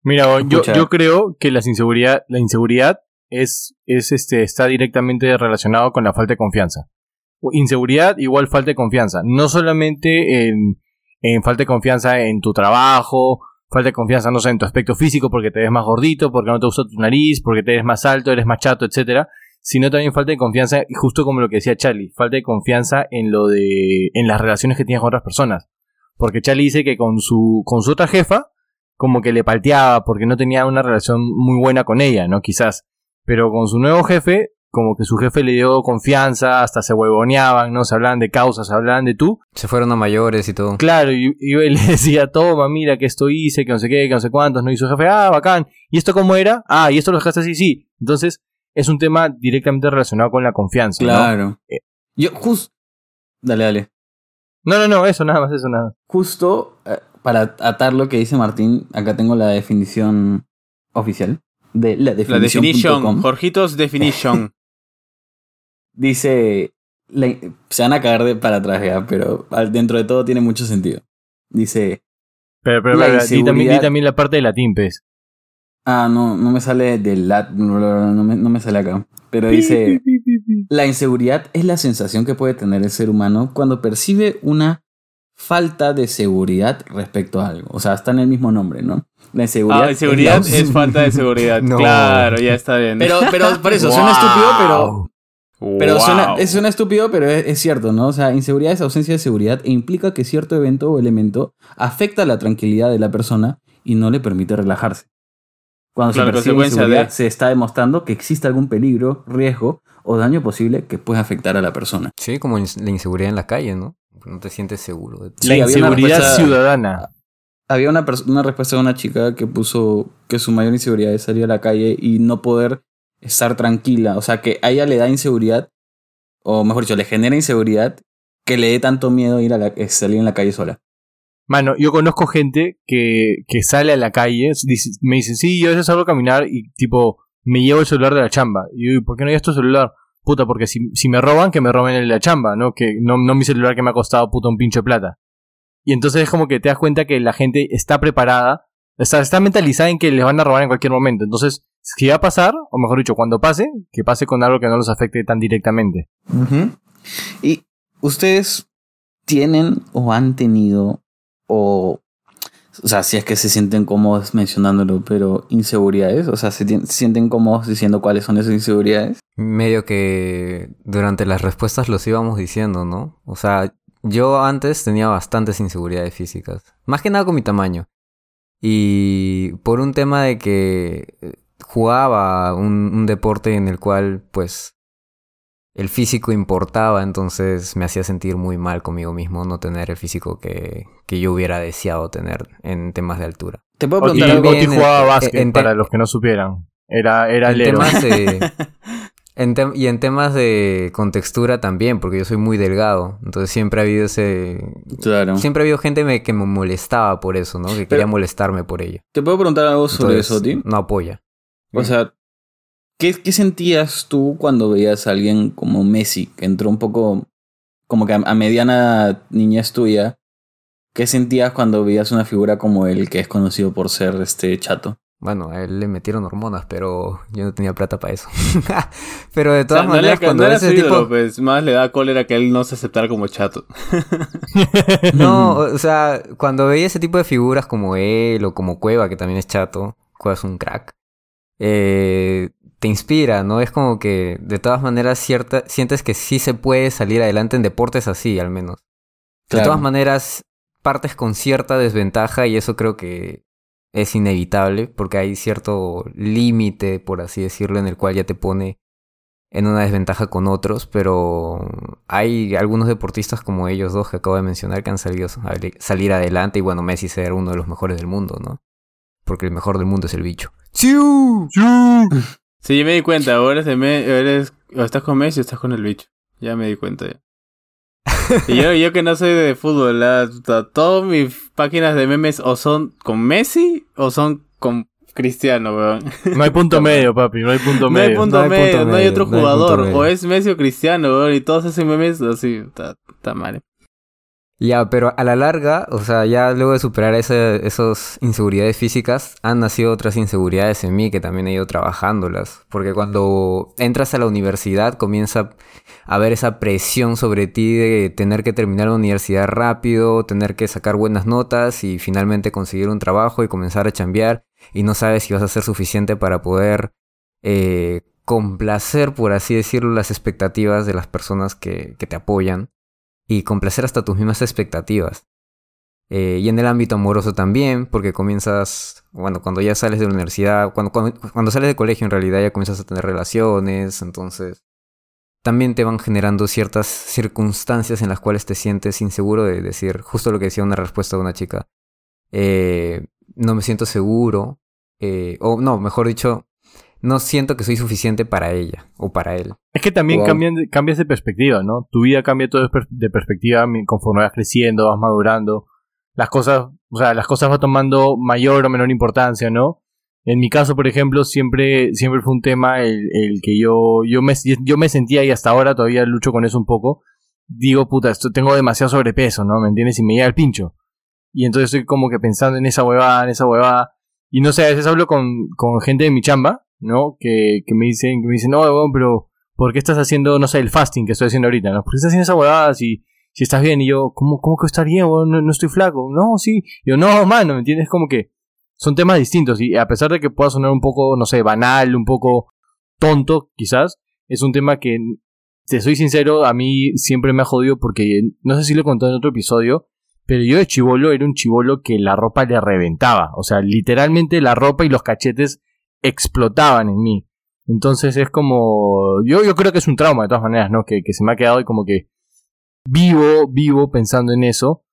B: Mira, yo, yo creo que las inseguridad, la inseguridad es, es este, está directamente relacionado con la falta de confianza. Inseguridad igual falta de confianza. No solamente en, en falta de confianza en tu trabajo, falta de confianza, no sé, en tu aspecto físico porque te ves más gordito, porque no te gusta tu nariz, porque te ves más alto, eres más chato, etcétera, sino también falta de confianza, justo como lo que decía Charlie, falta de confianza en lo de, en las relaciones que tienes con otras personas. Porque Charlie dice que con su, con su otra jefa, como que le palteaba porque no tenía una relación muy buena con ella, ¿no? Quizás. Pero con su nuevo jefe, como que su jefe le dio confianza, hasta se huevoneaban, ¿no? Se hablaban de causas, se hablaban de tú.
A: Se fueron a mayores y todo.
B: Claro, y, y él le decía, toma, mira que esto hice, que no sé qué, que no sé cuántos, ¿no? Y su jefe, ah, bacán. ¿Y esto cómo era? Ah, y esto lo dejaste así, sí. Entonces, es un tema directamente relacionado con la confianza, ¿no?
C: Claro.
B: Eh.
C: Yo, justo. Dale, dale.
B: No, no, no, eso nada más, eso nada.
C: Justo eh, para atar lo que dice Martín, acá tengo la definición oficial de la
D: La
C: definición.
D: definition, Jorgitos definition.
C: Dice, la- se van a cagar de para atrás ya, pero dentro de todo tiene mucho sentido. Dice,
B: Pero, pero,
C: La
B: pero, di también, di
C: inseguridad-
B: también la parte de latín, pues.
C: ah, no, no me sale del lat, no me, no me sale acá, pero dice, la inseguridad es la sensación que puede tener el ser humano cuando percibe una falta de seguridad respecto a algo. O sea, está en el mismo nombre, ¿no? La inseguridad.
D: Ah, inseguridad
C: la-
D: es falta de seguridad.
A: No.
D: Claro, ya está bien.
C: Pero, pero por eso, suena estúpido, pero Pero
D: Wow.
C: suena, es- suena estúpido, pero es, es cierto, ¿no? O sea, inseguridad es ausencia de seguridad e implica que cierto evento o elemento afecta la tranquilidad de la persona y no le permite relajarse. Cuando
D: Claro,
C: se percibe
D: consecuencia
C: inseguridad,
D: de-
C: se está demostrando que existe algún peligro, riesgo o daño posible que puede afectar a la persona.
A: Sí, como la inseguridad en la calle, ¿no? No te sientes seguro. de-
C: Sí,
B: la
C: había una
B: inseguridad
C: respuesta-
B: ciudadana.
C: Había una, una respuesta de una chica que puso que su mayor inseguridad es salir a la calle y no poder estar tranquila. O sea, que a ella le da inseguridad o mejor dicho, le genera inseguridad que le dé tanto miedo ir a la, eh, salir en la calle sola.
B: Mano, yo conozco gente que, que sale a la calle, me dicen, sí, yo a veces salgo a caminar y tipo, me llevo el celular de la chamba. Y yo, "¿Y ¿por qué no llevas tu celular? Puta, porque si, si me roban, que me roben el de la chamba, ¿no? Que no, no mi celular que me ha costado puta un pincho de plata. Y entonces es como que te das cuenta que la gente está preparada, está, está mentalizada en que les van a robar en cualquier momento. Entonces, si va a pasar, o mejor dicho, cuando pase, que pase con algo que no los afecte tan directamente.
C: Y ustedes tienen o han tenido o o sea, si es que se sienten cómodos mencionándolo, pero inseguridades, o sea, se, sienten cómodos diciendo cuáles son esas inseguridades.
A: Medio que durante las respuestas los íbamos diciendo, ¿no? O sea, yo antes tenía bastantes inseguridades físicas. Más que nada con mi tamaño. Y por un tema de que jugaba un, un deporte en el cual, pues, el físico importaba, entonces me hacía sentir muy mal conmigo mismo no tener el físico que, que yo hubiera deseado tener en temas de altura.
C: Te puedo preguntar algo.
A: también
B: Oti jugaba
A: en-
B: básquet,
A: en te-
B: para los que no supieran. Era, era
A: en
B: el
A: temas de, en tem- y en temas de contextura también, porque yo soy muy delgado. Entonces siempre ha habido ese.
C: Claro.
A: Siempre ha habido gente me- que me molestaba por eso, ¿no? Que quería molestarme por ello.
C: Te puedo preguntar algo sobre
A: Entonces,
C: eso, Oti.
A: No apoya.
C: O sea, ¿qué, ¿qué sentías tú cuando veías a alguien como Messi, que entró un poco como que a, a mediana niñez tuya? ¿Qué sentías cuando veías una figura como él, que es conocido por ser este chato?
A: Bueno, a él le metieron hormonas, pero yo no tenía plata para eso. pero de
D: O sea,
A: todas
D: no, le,
A: maneras, cuando
D: no era
A: ese
D: ídolo,
A: tipo.
D: pues más le da cólera que él no se aceptara como chato.
A: No, o sea, cuando veía ese tipo de figuras como él o como Cueva, que también es chato, Cueva es un crack, eh, te inspira, ¿no? Es como que de todas maneras cierta, sientes que sí se puede salir adelante en deportes así, al menos. De todas maneras, partes con cierta desventaja y eso creo que es inevitable porque hay cierto límite, por así decirlo, en el cual ya te pone en una desventaja con otros, pero hay algunos deportistas como ellos dos que acabo de mencionar que han salido a salir adelante y bueno, Messi ser uno de los mejores del mundo, ¿no? Porque el mejor del mundo es el bicho. ¡Siu!
D: Sí, yo me di cuenta, o eres de me, eres, o estás con Messi o estás con el bicho. Ya me di cuenta ya. Y yo, yo que no soy de fútbol, todas mis páginas de memes o son con Messi o son con Cristiano, weón.
B: No hay punto medio, papi, no hay punto
D: No hay
B: medio.
D: punto
A: no hay punto
D: medio, no hay
A: medio,
D: otro
A: no hay punto
D: jugador. O es Messi o Cristiano, weón. Y todos esos memes así, está, está mal.
A: Ya, pero a la larga, o sea, ya luego de superar esas inseguridades físicas, han nacido otras inseguridades en mí que también he ido trabajándolas. Porque cuando entras a la universidad comienza a haber esa presión sobre ti de tener que terminar la universidad rápido, tener que sacar buenas notas y finalmente conseguir un trabajo y comenzar a chambear y no sabes si vas a ser suficiente para poder eh, complacer, por así decirlo, las expectativas de las personas que, que te apoyan y complacer hasta tus mismas expectativas. Eh, y en el ámbito amoroso también, porque comienzas, bueno, cuando ya sales de la universidad, cuando, cuando, sales de colegio en realidad ya comienzas a tener relaciones, entonces también te van generando ciertas circunstancias en las cuales te sientes inseguro de decir, justo lo que decía una respuesta de una chica, eh, no me siento seguro, eh, o no, mejor dicho, no siento que soy suficiente para ella o para él.
B: Es que también
C: Wow.
B: cambian cambias de perspectiva, ¿no? Tu vida cambia todo de per- de perspectiva conforme vas creciendo, vas madurando. Las cosas, o sea, las cosas van tomando mayor o menor importancia, ¿no? En mi caso, por ejemplo, siempre, siempre fue un tema el, el que yo, yo me, yo me sentía y hasta ahora todavía lucho con eso un poco. Digo, puta, esto tengo demasiado sobrepeso, ¿no? ¿Me entiendes? Y me llega el pincho. Y entonces estoy como que pensando en esa huevada, en esa huevada. Y no sé, a veces hablo con, con gente de mi chamba, ¿no? Que, que me dicen, que me dicen, no, pero ¿por qué estás haciendo, no sé, el fasting que estoy haciendo ahorita, ¿no? ¿Por qué estás haciendo esa huevada si, si estás bien? Y yo, ¿cómo, cómo que estar bien? No, no estoy flaco. No, sí. Y yo, no, mano, ¿me entiendes? Como que son temas distintos. Y a pesar de que pueda sonar un poco, no sé, banal, un poco tonto, quizás, es un tema que, te soy sincero, a mí siempre me ha jodido porque, no sé si lo he contado en otro episodio, pero yo de chivolo era un chivolo que la ropa le reventaba. O sea, literalmente la ropa y los cachetes explotaban en mí. Entonces es como. Yo, yo creo que es un trauma de todas maneras, ¿no? Que, que se me ha quedado y como que vivo, vivo pensando en eso.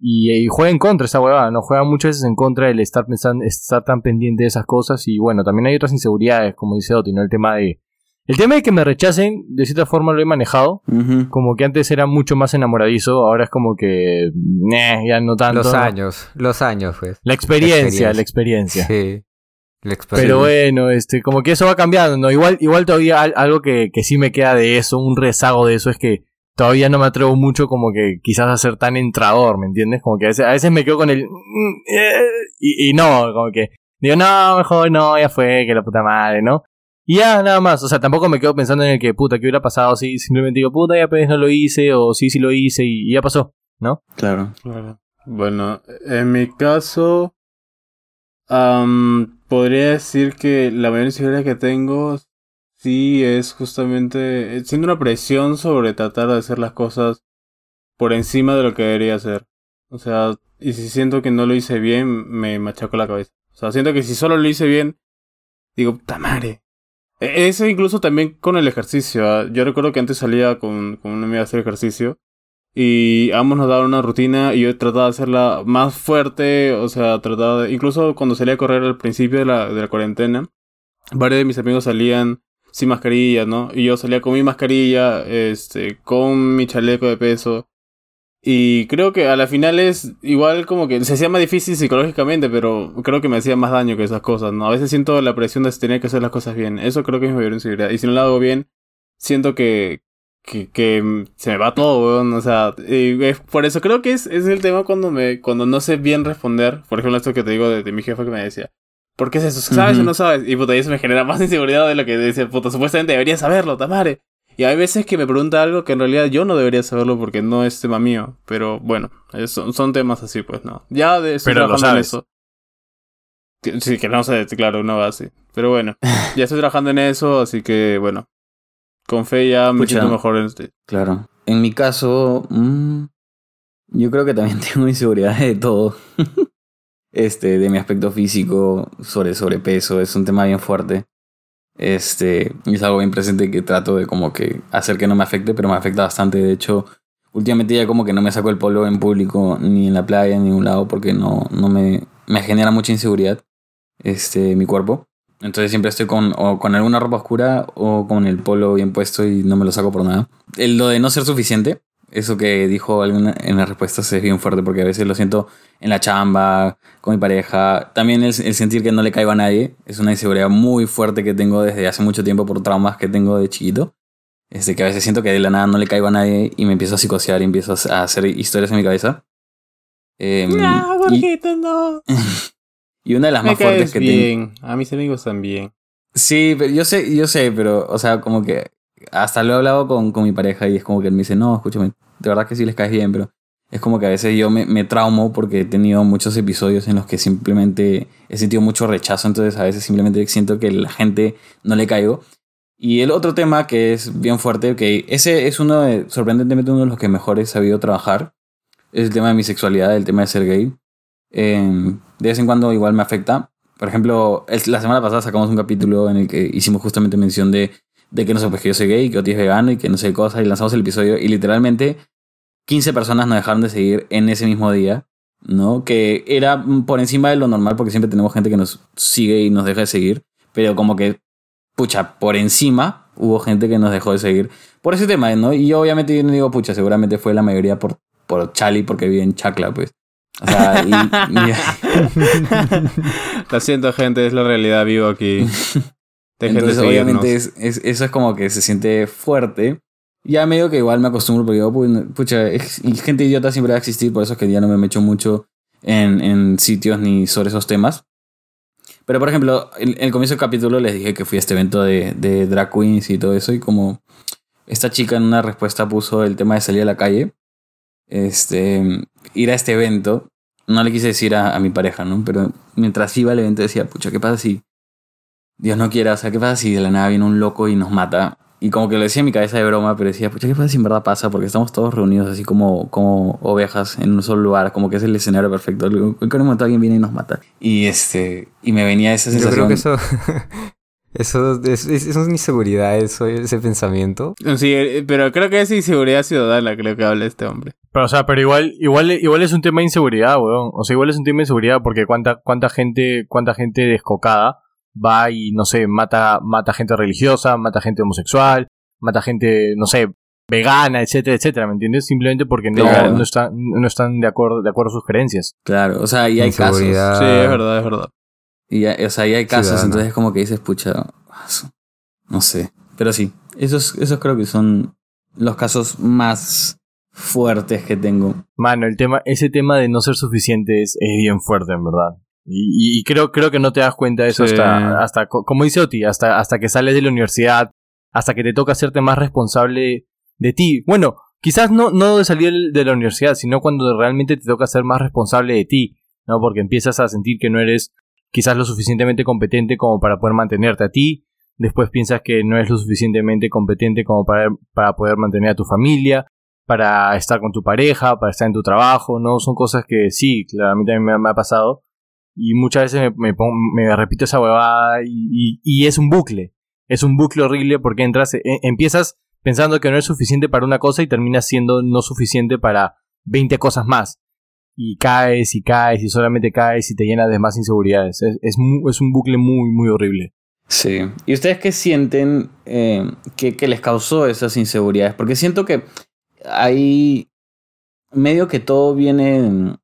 B: Y, y juega en contra esa huevada, ¿no? Juega muchas veces en contra el estar pensando, estar tan pendiente de esas cosas. Y bueno, también hay otras inseguridades, como dice Oti, ¿no? El tema de El tema de que me rechacen, de cierta forma lo he manejado. Como que antes era mucho más enamoradizo, ahora es como que. Nah, ya no tanto.
A: Los años, los años, pues.
B: La experiencia,
A: La
B: la experiencia.
A: Sí. La.
B: Pero bueno, este, como que eso va cambiando, ¿no? Igual, igual todavía al- algo que, que sí me queda de eso, un rezago de eso, es que todavía no me atrevo mucho como que quizás a ser tan entrador, ¿me entiendes? Como que a veces, a veces me quedo con el... mm, eh, Y, y no, como que digo, no, mejor no, ya fue, que la puta madre, ¿no? Y ya, nada más, o sea, tampoco me quedo pensando en el que, puta, ¿qué hubiera pasado si simplemente digo, puta, ya pues no lo hice, o sí, sí lo hice, y, y ya pasó, ¿no?
C: Claro.
D: Claro. Bueno, en mi caso, podría decir que la mayor inseguridad que tengo sí es justamente eh, siento una presión sobre tratar de hacer las cosas por encima de lo que debería hacer. O sea, y si siento que no lo hice bien, me machaco la cabeza. O sea, siento que si solo lo hice bien, digo, puta madre. E- Eso incluso también con el ejercicio. ¿ah? Yo recuerdo que antes salía con, con una amiga a hacer ejercicio y ambos nos daban una rutina y yo trataba de hacerla más fuerte, o sea, trataba de, incluso cuando salía a correr al principio de la, de la cuarentena, varios de mis amigos salían sin mascarilla, ¿no? Y yo salía con mi mascarilla, este, con mi chaleco de peso. Y creo que a la final es igual como que se hacía más difícil psicológicamente, pero creo que me hacía más daño que esas cosas, ¿no? A veces siento la presión de tener que hacer las cosas bien. Eso creo que es mi mayor inseguridad. Y si no lo hago bien, siento que, que, que se me va todo, weón. O sea, y es por eso creo que es, es el tema cuando me, cuando no sé bien responder. Por ejemplo, esto que te digo de, de mi jefa que me decía. ¿Por qué es eso? ¿Sabes o no sabes? Y puta, y eso me genera más inseguridad de lo que decía, puta, supuestamente debería saberlo, tamare. Y hay veces que me pregunta algo que en realidad yo no debería saberlo porque no es tema mío. Pero bueno, es- son, son temas así, pues no. Ya de estoy
B: Pero lo
D: trabajando en
B: sabes.
D: eso. Sí, que no sé, claro, una base. Pero bueno, ya estoy trabajando en eso, así que bueno. Con fe ya me
C: Pucha.
D: siento mejor en este.
C: Claro. En mi caso, mm, yo creo que también tengo inseguridades de todo. este, de mi aspecto físico, sobre sobrepeso, es un tema bien fuerte. Este, es algo bien presente que trato de como que hacer que no me afecte, pero me afecta bastante. De hecho, últimamente ya como que no me saco el polo en público, ni en la playa, ni en ningún lado, porque no, no me, me genera mucha inseguridad este, mi cuerpo. Entonces siempre estoy con, o con alguna ropa oscura o con el polo bien puesto y no me lo saco por nada. El, lo de no ser suficiente, eso que dijo alguna en las respuestas es bien fuerte porque a veces lo siento en la chamba, con mi pareja. También el, el sentir que no le caigo a nadie es una inseguridad muy fuerte que tengo desde hace mucho tiempo por traumas que tengo de chiquito. Este, que a veces siento que de la nada no le caigo a nadie y me empiezo a psicosear y empiezo a hacer historias en mi cabeza. Em, y,
D: no.
C: y una de las
D: Me
C: más fuertes
D: caes
C: que tengo.
D: bien. A mis amigos también.
C: Sí, pero yo sé, yo sé, pero, o sea, como que hasta lo he hablado con, con mi pareja y es como que él me dice, no, escúchame, de verdad que sí les caes bien, pero es como que a veces yo me, me traumo porque he tenido muchos episodios en los que simplemente he sentido mucho rechazo, entonces a veces simplemente siento que la gente no le caigo. Y el otro tema que es bien fuerte, que ese es uno de, sorprendentemente uno de los que mejor he sabido trabajar, es el tema de mi sexualidad, el tema de ser gay. Eh, de vez en cuando igual me afecta. Por ejemplo, la semana pasada sacamos un capítulo en el que hicimos justamente mención de, de que no sé, pues yo soy gay, que Oti es vegano y que no sé qué cosa, y lanzamos el episodio y literalmente 15 personas nos dejaron de seguir en ese mismo día, ¿no? Que era por encima de lo normal porque siempre tenemos gente que nos sigue y nos deja de seguir, pero como que, pucha, por encima hubo gente que nos dejó de seguir por ese tema, ¿no? Y yo obviamente yo no digo, pucha, seguramente fue la mayoría por, por Chali porque vive en Chacla, pues. O sea, y- y,
D: Lo siento, gente, es la realidad vivo aquí. Dejen
C: Entonces,
D: de
C: obviamente, es, es- eso es como que se siente fuerte. Ya medio que igual me acostumbro porque "Pu- pucha, es- gente idiota siempre va a existir, por eso es que ya no me mecho mucho en, en sitios ni sobre esos temas. Pero, por ejemplo, en en el comienzo del capítulo les dije que fui a este evento de, de drag queens y todo eso, y como esta chica en una respuesta puso el tema de salir a la calle, este, ir a este evento, no le quise decir a, a mi pareja, ¿no? Pero mientras iba al evento decía, pucha, ¿qué pasa si Dios no quiera, o sea, ¿qué pasa si de la nada viene un loco y nos mata? Y como que lo decía en mi cabeza de broma, pero decía, pucha, ¿qué pasa si en verdad pasa? Porque estamos todos reunidos así como, como ovejas en un solo lugar, como que es el escenario perfecto. En cualquier momento alguien viene y nos mata. Y este, y me venía esa
A: Yo
C: sensación.
A: creo que eso. Eso es, es, es una inseguridad, eso, ese pensamiento.
D: Sí, eh, pero creo que es inseguridad ciudadana, creo que habla este hombre.
B: Pero, o sea, pero igual, igual, igual es un tema de inseguridad, weón. O sea, igual es un tema de inseguridad porque cuánta, cuánta gente, cuánta gente descocada va y, no sé, mata, mata gente religiosa, mata gente homosexual, mata gente, no sé, vegana, etcétera, etcétera, ¿me entiendes? Simplemente porque no,
C: Claro.
B: no están, no están de acuerdo, de acuerdo a sus creencias.
C: Claro, o sea, y hay casos.
D: Sí, es verdad, es verdad.
C: Y o sea, y hay casos,
A: Ciudadana.
C: entonces como que dices, pucha, no sé. Pero sí, esos, esos creo que son los casos más fuertes que tengo.
B: Mano, el tema, ese tema de no ser suficiente es, es bien fuerte, en verdad. Y, creo, creo que no te das cuenta de eso
D: Sí.
B: hasta, hasta, co- como dice Oti, hasta, hasta que sales de la universidad, hasta que te toca hacerte más responsable de ti. Bueno, quizás no, no de salir de la universidad, sino cuando realmente te toca ser más responsable de ti, ¿no? Porque empiezas a sentir que no eres quizás lo suficientemente competente como para poder mantenerte a ti. Después piensas que no eres lo suficientemente competente como para, para poder mantener a tu familia para estar con tu pareja, para estar en tu trabajo, ¿no? Son cosas que sí, claro, a mí también me, me ha pasado. Y muchas veces me, repito esa huevada y, es un bucle. Es un bucle horrible porque entras, e- empiezas pensando que no es suficiente para una cosa y terminas siendo no suficiente para 20 cosas más. Y caes y caes y solamente caes y te llenas de más inseguridades. Es, un bucle muy, muy horrible.
C: Sí. ¿Y ustedes qué sienten eh, que les causó esas inseguridades? Porque siento que hay medio que todo viene,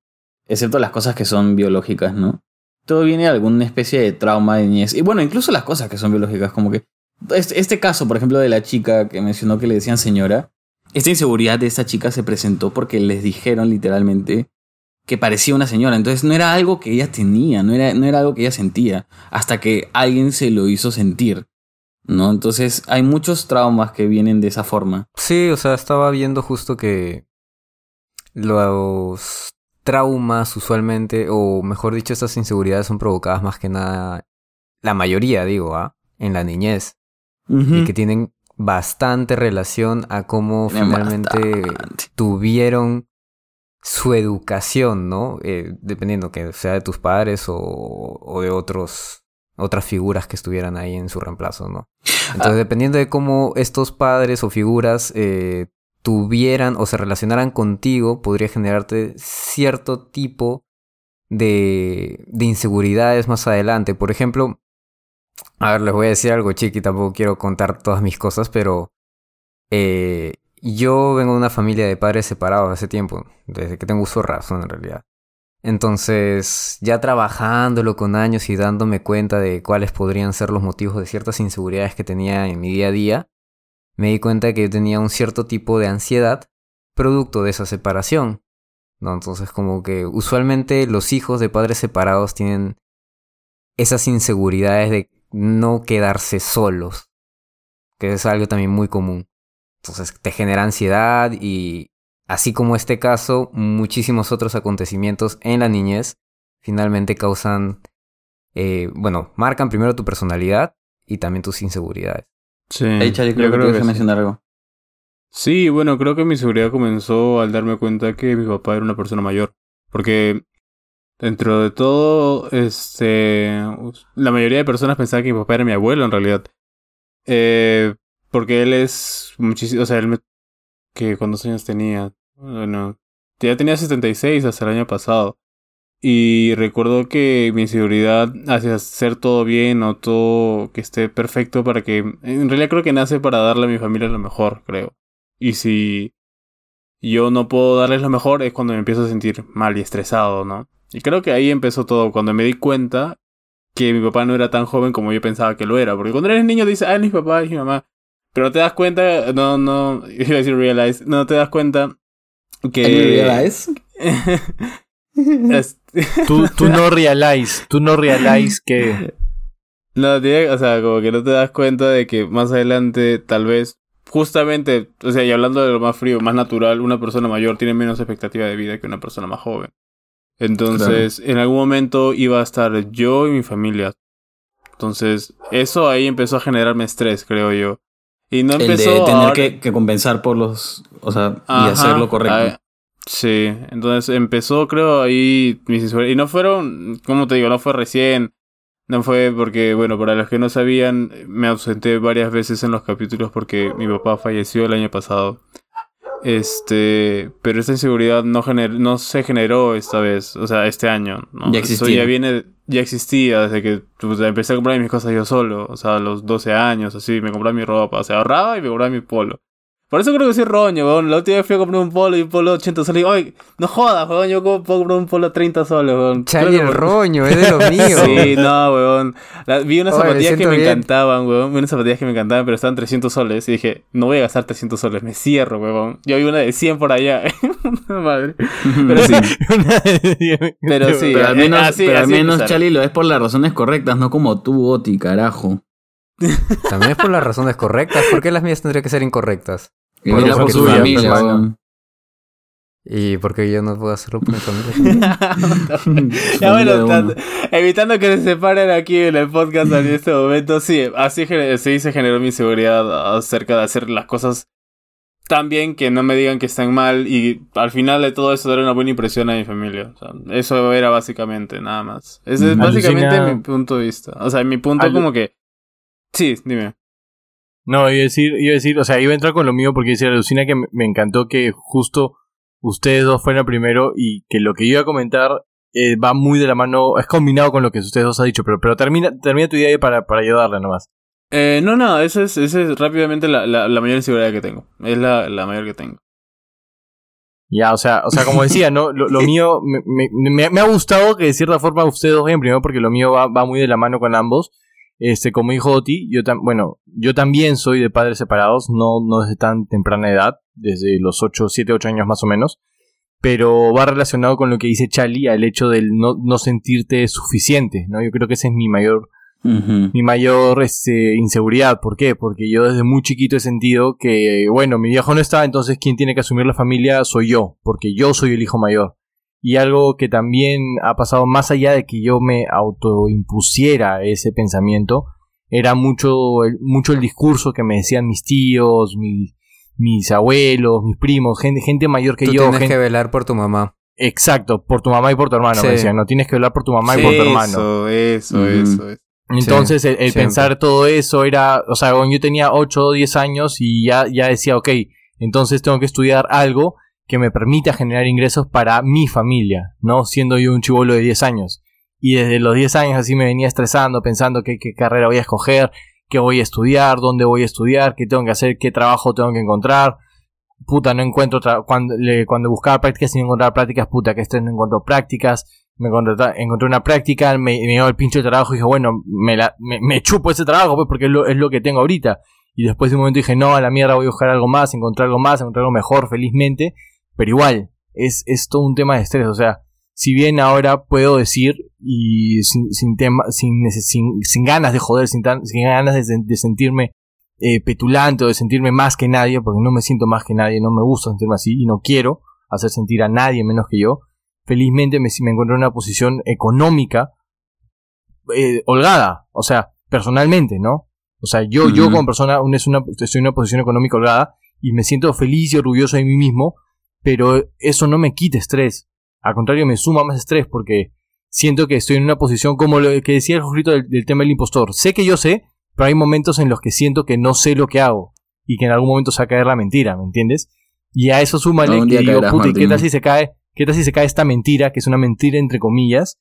C: excepto las cosas que son biológicas, ¿no? Todo viene de alguna especie de trauma de niñez. Y bueno, incluso las cosas que son biológicas, como que... Este, caso, por ejemplo, de la chica que mencionó que le decían señora, esta inseguridad de esta chica se presentó porque les dijeron literalmente que parecía una señora. Entonces no era algo que ella tenía, no era, no era algo que ella sentía, hasta que alguien se lo hizo sentir. ¿No? Entonces hay muchos traumas que vienen de esa forma.
A: Sí, o sea, estaba viendo justo que los traumas usualmente, o mejor dicho, estas inseguridades son provocadas más que nada, la mayoría digo, ¿ah? En la niñez. Y que tienen bastante relación a cómo
C: Tienen
A: finalmente
C: bastante.
A: tuvieron su educación, ¿no? Eh, dependiendo que sea de tus padres o, o de otros otras figuras que estuvieran ahí en su reemplazo, ¿no? Entonces, dependiendo de cómo estos padres o figuras eh, tuvieran o se relacionaran contigo, podría generarte cierto tipo de, de inseguridades más adelante. Por ejemplo, a ver, les voy a decir algo, chiqui, tampoco quiero contar todas mis cosas, pero eh, yo vengo de una familia de padres separados hace tiempo, desde que tengo uso razón en realidad. Entonces, ya trabajándolo con años y dándome cuenta de cuáles podrían ser los motivos de ciertas inseguridades que tenía en mi día a día, me di cuenta que yo tenía un cierto tipo de ansiedad producto de esa separación. ¿no? Entonces, como que usualmente los hijos de padres separados tienen esas inseguridades de no quedarse solos, que es algo también muy común. Entonces, te genera ansiedad y, así como este caso, muchísimos otros acontecimientos en la niñez finalmente causan, eh, bueno, marcan primero tu personalidad y también tus inseguridades.
D: Sí.
C: Hey, Charlie,
D: yo
C: creo que te dejé
D: sí.
C: mencionar algo.
D: Sí, bueno, creo que mi seguridad comenzó al darme cuenta que mi papá era una persona mayor. Porque dentro de todo, este, la mayoría de personas pensaban que mi papá era mi abuelo en realidad. Eh, porque él es muchísimo, o sea, él me, que ¿cuántos años tenía? Bueno, ya tenía 76 hasta el año pasado. Y recuerdo que mi inseguridad hacia hacer todo bien o todo que esté perfecto para que... En realidad creo que nace para darle a mi familia lo mejor, creo. Y si yo no puedo darles lo mejor es cuando me empiezo a sentir mal y estresado, ¿no? Y creo que ahí empezó todo, cuando me di cuenta que mi papá no era tan joven como yo pensaba que lo era. Porque cuando eres niño dices, ah, es mi papá, mi mamá. Pero te das cuenta, no, no, iba a decir realize, no te das cuenta que... Es-
B: Tú, tú no realize, tú no realize que...
D: No, tiene- o sea, como que no te das cuenta de que más adelante, tal vez, justamente, o sea, y hablando de lo más frío, más natural, una persona mayor tiene menos expectativa de vida que una persona más joven. Entonces, en algún momento iba a estar yo y mi familia. Entonces, eso ahí empezó a generarme estrés, creo yo. Y no
C: El de
D: empezó
C: tener
D: ahora-
C: que, que compensar por los... O sea, y hacer lo correcto.
D: sí, entonces empezó, creo, ahí mis. Y no fueron, como te digo, no fue recién. No fue porque, bueno, para los que no sabían, me ausenté varias veces en los capítulos porque mi papá falleció el año pasado. Este, pero esta inseguridad no, gener no se generó esta vez, o sea, este año. ¿no?
C: Ya
D: Eso
C: existía.
D: ya viene, ya existía desde que pues, empecé a comprar mis cosas yo solo. O sea, a los 12 años, así, me compraba mi ropa. O sea, ahorraba y me compraba mi polo. Por eso creo que soy roño, weón. La última vez fui a comprar un polo y un polo 80 soles. Y, oye, no jodas, weón. Yo puedo comprar un polo 30 soles, weón.
A: Charlie
D: Creo
A: el roño, es de los míos.
D: Sí, no, weón. La- vi unas
A: Oye,
D: zapatillas que me
A: bien.
D: encantaban, weón. Vi unas zapatillas que me encantaban, pero estaban 300 soles. Y dije, no voy a gastar 300 soles, me cierro, weón. Yo vi una de 100 por allá. Madre. Pero sí, pero sí.
C: Pero al
D: eh,
C: menos,
D: así-
C: pero al
D: así
C: menos. Charlie, lo es por las razones correctas, no como tú, Oti, carajo.
A: También es por las razones correctas. ¿Por qué las mías tendrían que ser incorrectas?
C: Y
A: Por
C: mira
A: lo
C: por
A: que
C: su
A: tú digas,
C: familia,
A: hermano.
C: weón.
A: ¿Y por qué yo no puedo hacerlo por mi familia?
D: Ya bueno, evitando que se separen aquí en el podcast en este momento, sí, así sí se generó mi seguridad acerca de hacer las cosas tan bien que no me digan que están mal y al final de todo eso dar una buena impresión a mi familia. O sea, eso era básicamente, nada más. Ese es
C: Mm.
D: básicamente
B: Alucina-
D: mi punto de vista. O sea, mi punto
B: Alu-
D: como que... Sí, dime.
B: No, iba a decir, iba a decir, o sea, iba a entrar con lo mío porque decía, alucina que me, encantó que justo ustedes dos fueran primero y que lo que yo iba a comentar eh, va muy de la mano, es combinado con lo que ustedes dos han dicho, pero, pero termina, termina tu idea ahí para, para ayudarle nomás.
D: Eh, no, no, esa es, esa es rápidamente la, la, la mayor inseguridad que tengo. Es la, la mayor que tengo.
B: Ya, o sea, o sea, como decía, ¿no? Lo, lo mío, me, me- me- me ha gustado que de cierta forma ustedes dos vayan primero porque lo mío va, va muy de la mano con ambos. Este, como dijo Oti, yo bueno, yo también soy de padres separados, no, no desde tan temprana edad, desde los 8, 7, 8 años más o menos, pero va relacionado con lo que dice Charlie, al hecho del no, no sentirte suficiente, ¿no? Yo creo que ese es mi mayor mi mayor este, inseguridad. ¿Por qué? Porque yo desde muy chiquito he sentido que, bueno, mi viejo no está, entonces quien tiene que asumir la familia soy yo, porque yo soy el hijo mayor. Y algo que también ha pasado más allá de que yo me autoimpusiera ese pensamiento, era mucho el, mucho el discurso que me decían mis tíos, mis, mis abuelos, mis primos, gente, gente mayor que
A: Tú
B: yo.
A: tienes
B: gente-
A: que velar por tu mamá.
B: Exacto, por tu mamá y por tu hermano,
A: Sí.
B: me decían, no tienes que hablar por tu mamá y por tu hermano.
D: Eso, eso, eso, eso.
B: Entonces, el, pensar todo eso era, o sea, cuando yo tenía 8 o 10 años y ya, ya decía, ok, entonces tengo que estudiar algo que me permita generar ingresos para mi familia, ¿no? Siendo yo un chivolo de 10 años. Y desde los 10 años así me venía estresando, pensando qué, qué carrera voy a escoger, qué voy a estudiar, dónde voy a estudiar, qué tengo que hacer, qué trabajo tengo que encontrar. Puta, no encuentro cuando, le- cuando buscaba prácticas y no encontraba prácticas, puta, que este no encuentro prácticas me encontré una práctica, me, me dio el pinche trabajo y dije, bueno, me, la, me, me chupo ese trabajo pues porque es lo, es lo que tengo ahorita. Y después de un momento dije, no, a la mierda voy a buscar algo más, encontrar algo más, encontrar algo mejor, felizmente. Pero igual, es, es todo un tema de estrés. O sea, si bien ahora puedo decir, y sin, sin, tema, sin, sin, sin ganas de joder, sin, tan- sin ganas de, sen- de sentirme eh, petulante o de sentirme más que nadie, porque no me siento más que nadie, no me gusta sentirme así y no quiero hacer sentir a nadie menos que yo felizmente me, me encuentro en una posición económica eh, holgada, o sea, personalmente, ¿no? O sea, yo, yo como persona un- es una, estoy en una posición económica holgada y me siento feliz y orgulloso de mí mismo, pero eso no me quita estrés. Al contrario, me suma más estrés porque siento que estoy en una posición como lo que decía el Jorgito del, del tema del impostor. Sé que yo sé, pero hay momentos en los que siento que no sé lo que hago y que en algún momento se va a caer la mentira, ¿me entiendes? Y a eso súmale que digo, puta, ¿y qué tal si se cae? ¿Qué tal si se cae esta mentira, que es una mentira entre comillas,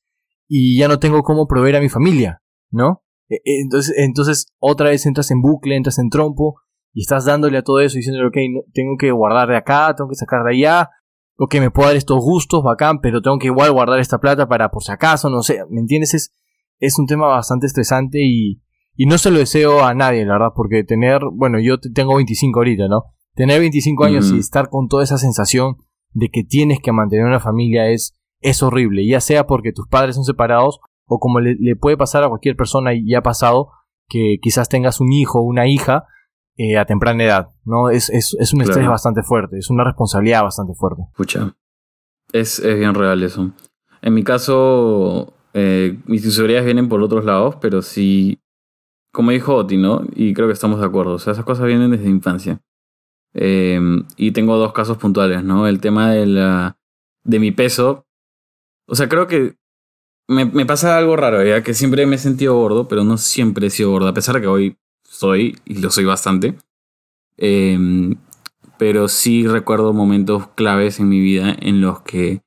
B: y ya no tengo cómo proveer a mi familia, ¿no? E- e- Entonces, entonces otra vez entras en bucle, entras en trompo, y estás dándole a todo eso, diciéndole, ok, no- tengo que guardar de acá, tengo que sacar de allá, ok, me puedo dar estos gustos, bacán, pero tengo que igual guardar esta plata para por si acaso, no sé, ¿me entiendes? Es, es un tema bastante estresante y, y no se lo deseo a nadie, la verdad, porque tener, bueno, yo te- tengo 25 ahorita, ¿no? Tener 25 años y estar con toda esa sensación de que tienes que mantener una familia es, es horrible, ya sea porque tus padres son separados o como le, le puede pasar a cualquier persona y ya ha pasado que quizás tengas un hijo o una hija eh, a temprana edad, ¿no? Es, es, es un estrés bastante fuerte, es una responsabilidad bastante fuerte.
C: Escucha, es, es bien real eso. En mi caso, eh, mis inseguridades vienen por otros lados, pero sí, como dijo Oti, ¿no? Y creo que estamos de acuerdo. O sea, esas cosas vienen desde infancia. Eh, y tengo dos casos puntuales, ¿no? El tema de, la, de mi peso. O sea, creo que me, me pasa algo raro, ya que siempre me he sentido gordo, pero no siempre he sido gordo, a pesar de que hoy soy, y lo soy bastante. Eh, pero sí recuerdo momentos claves en mi vida en los que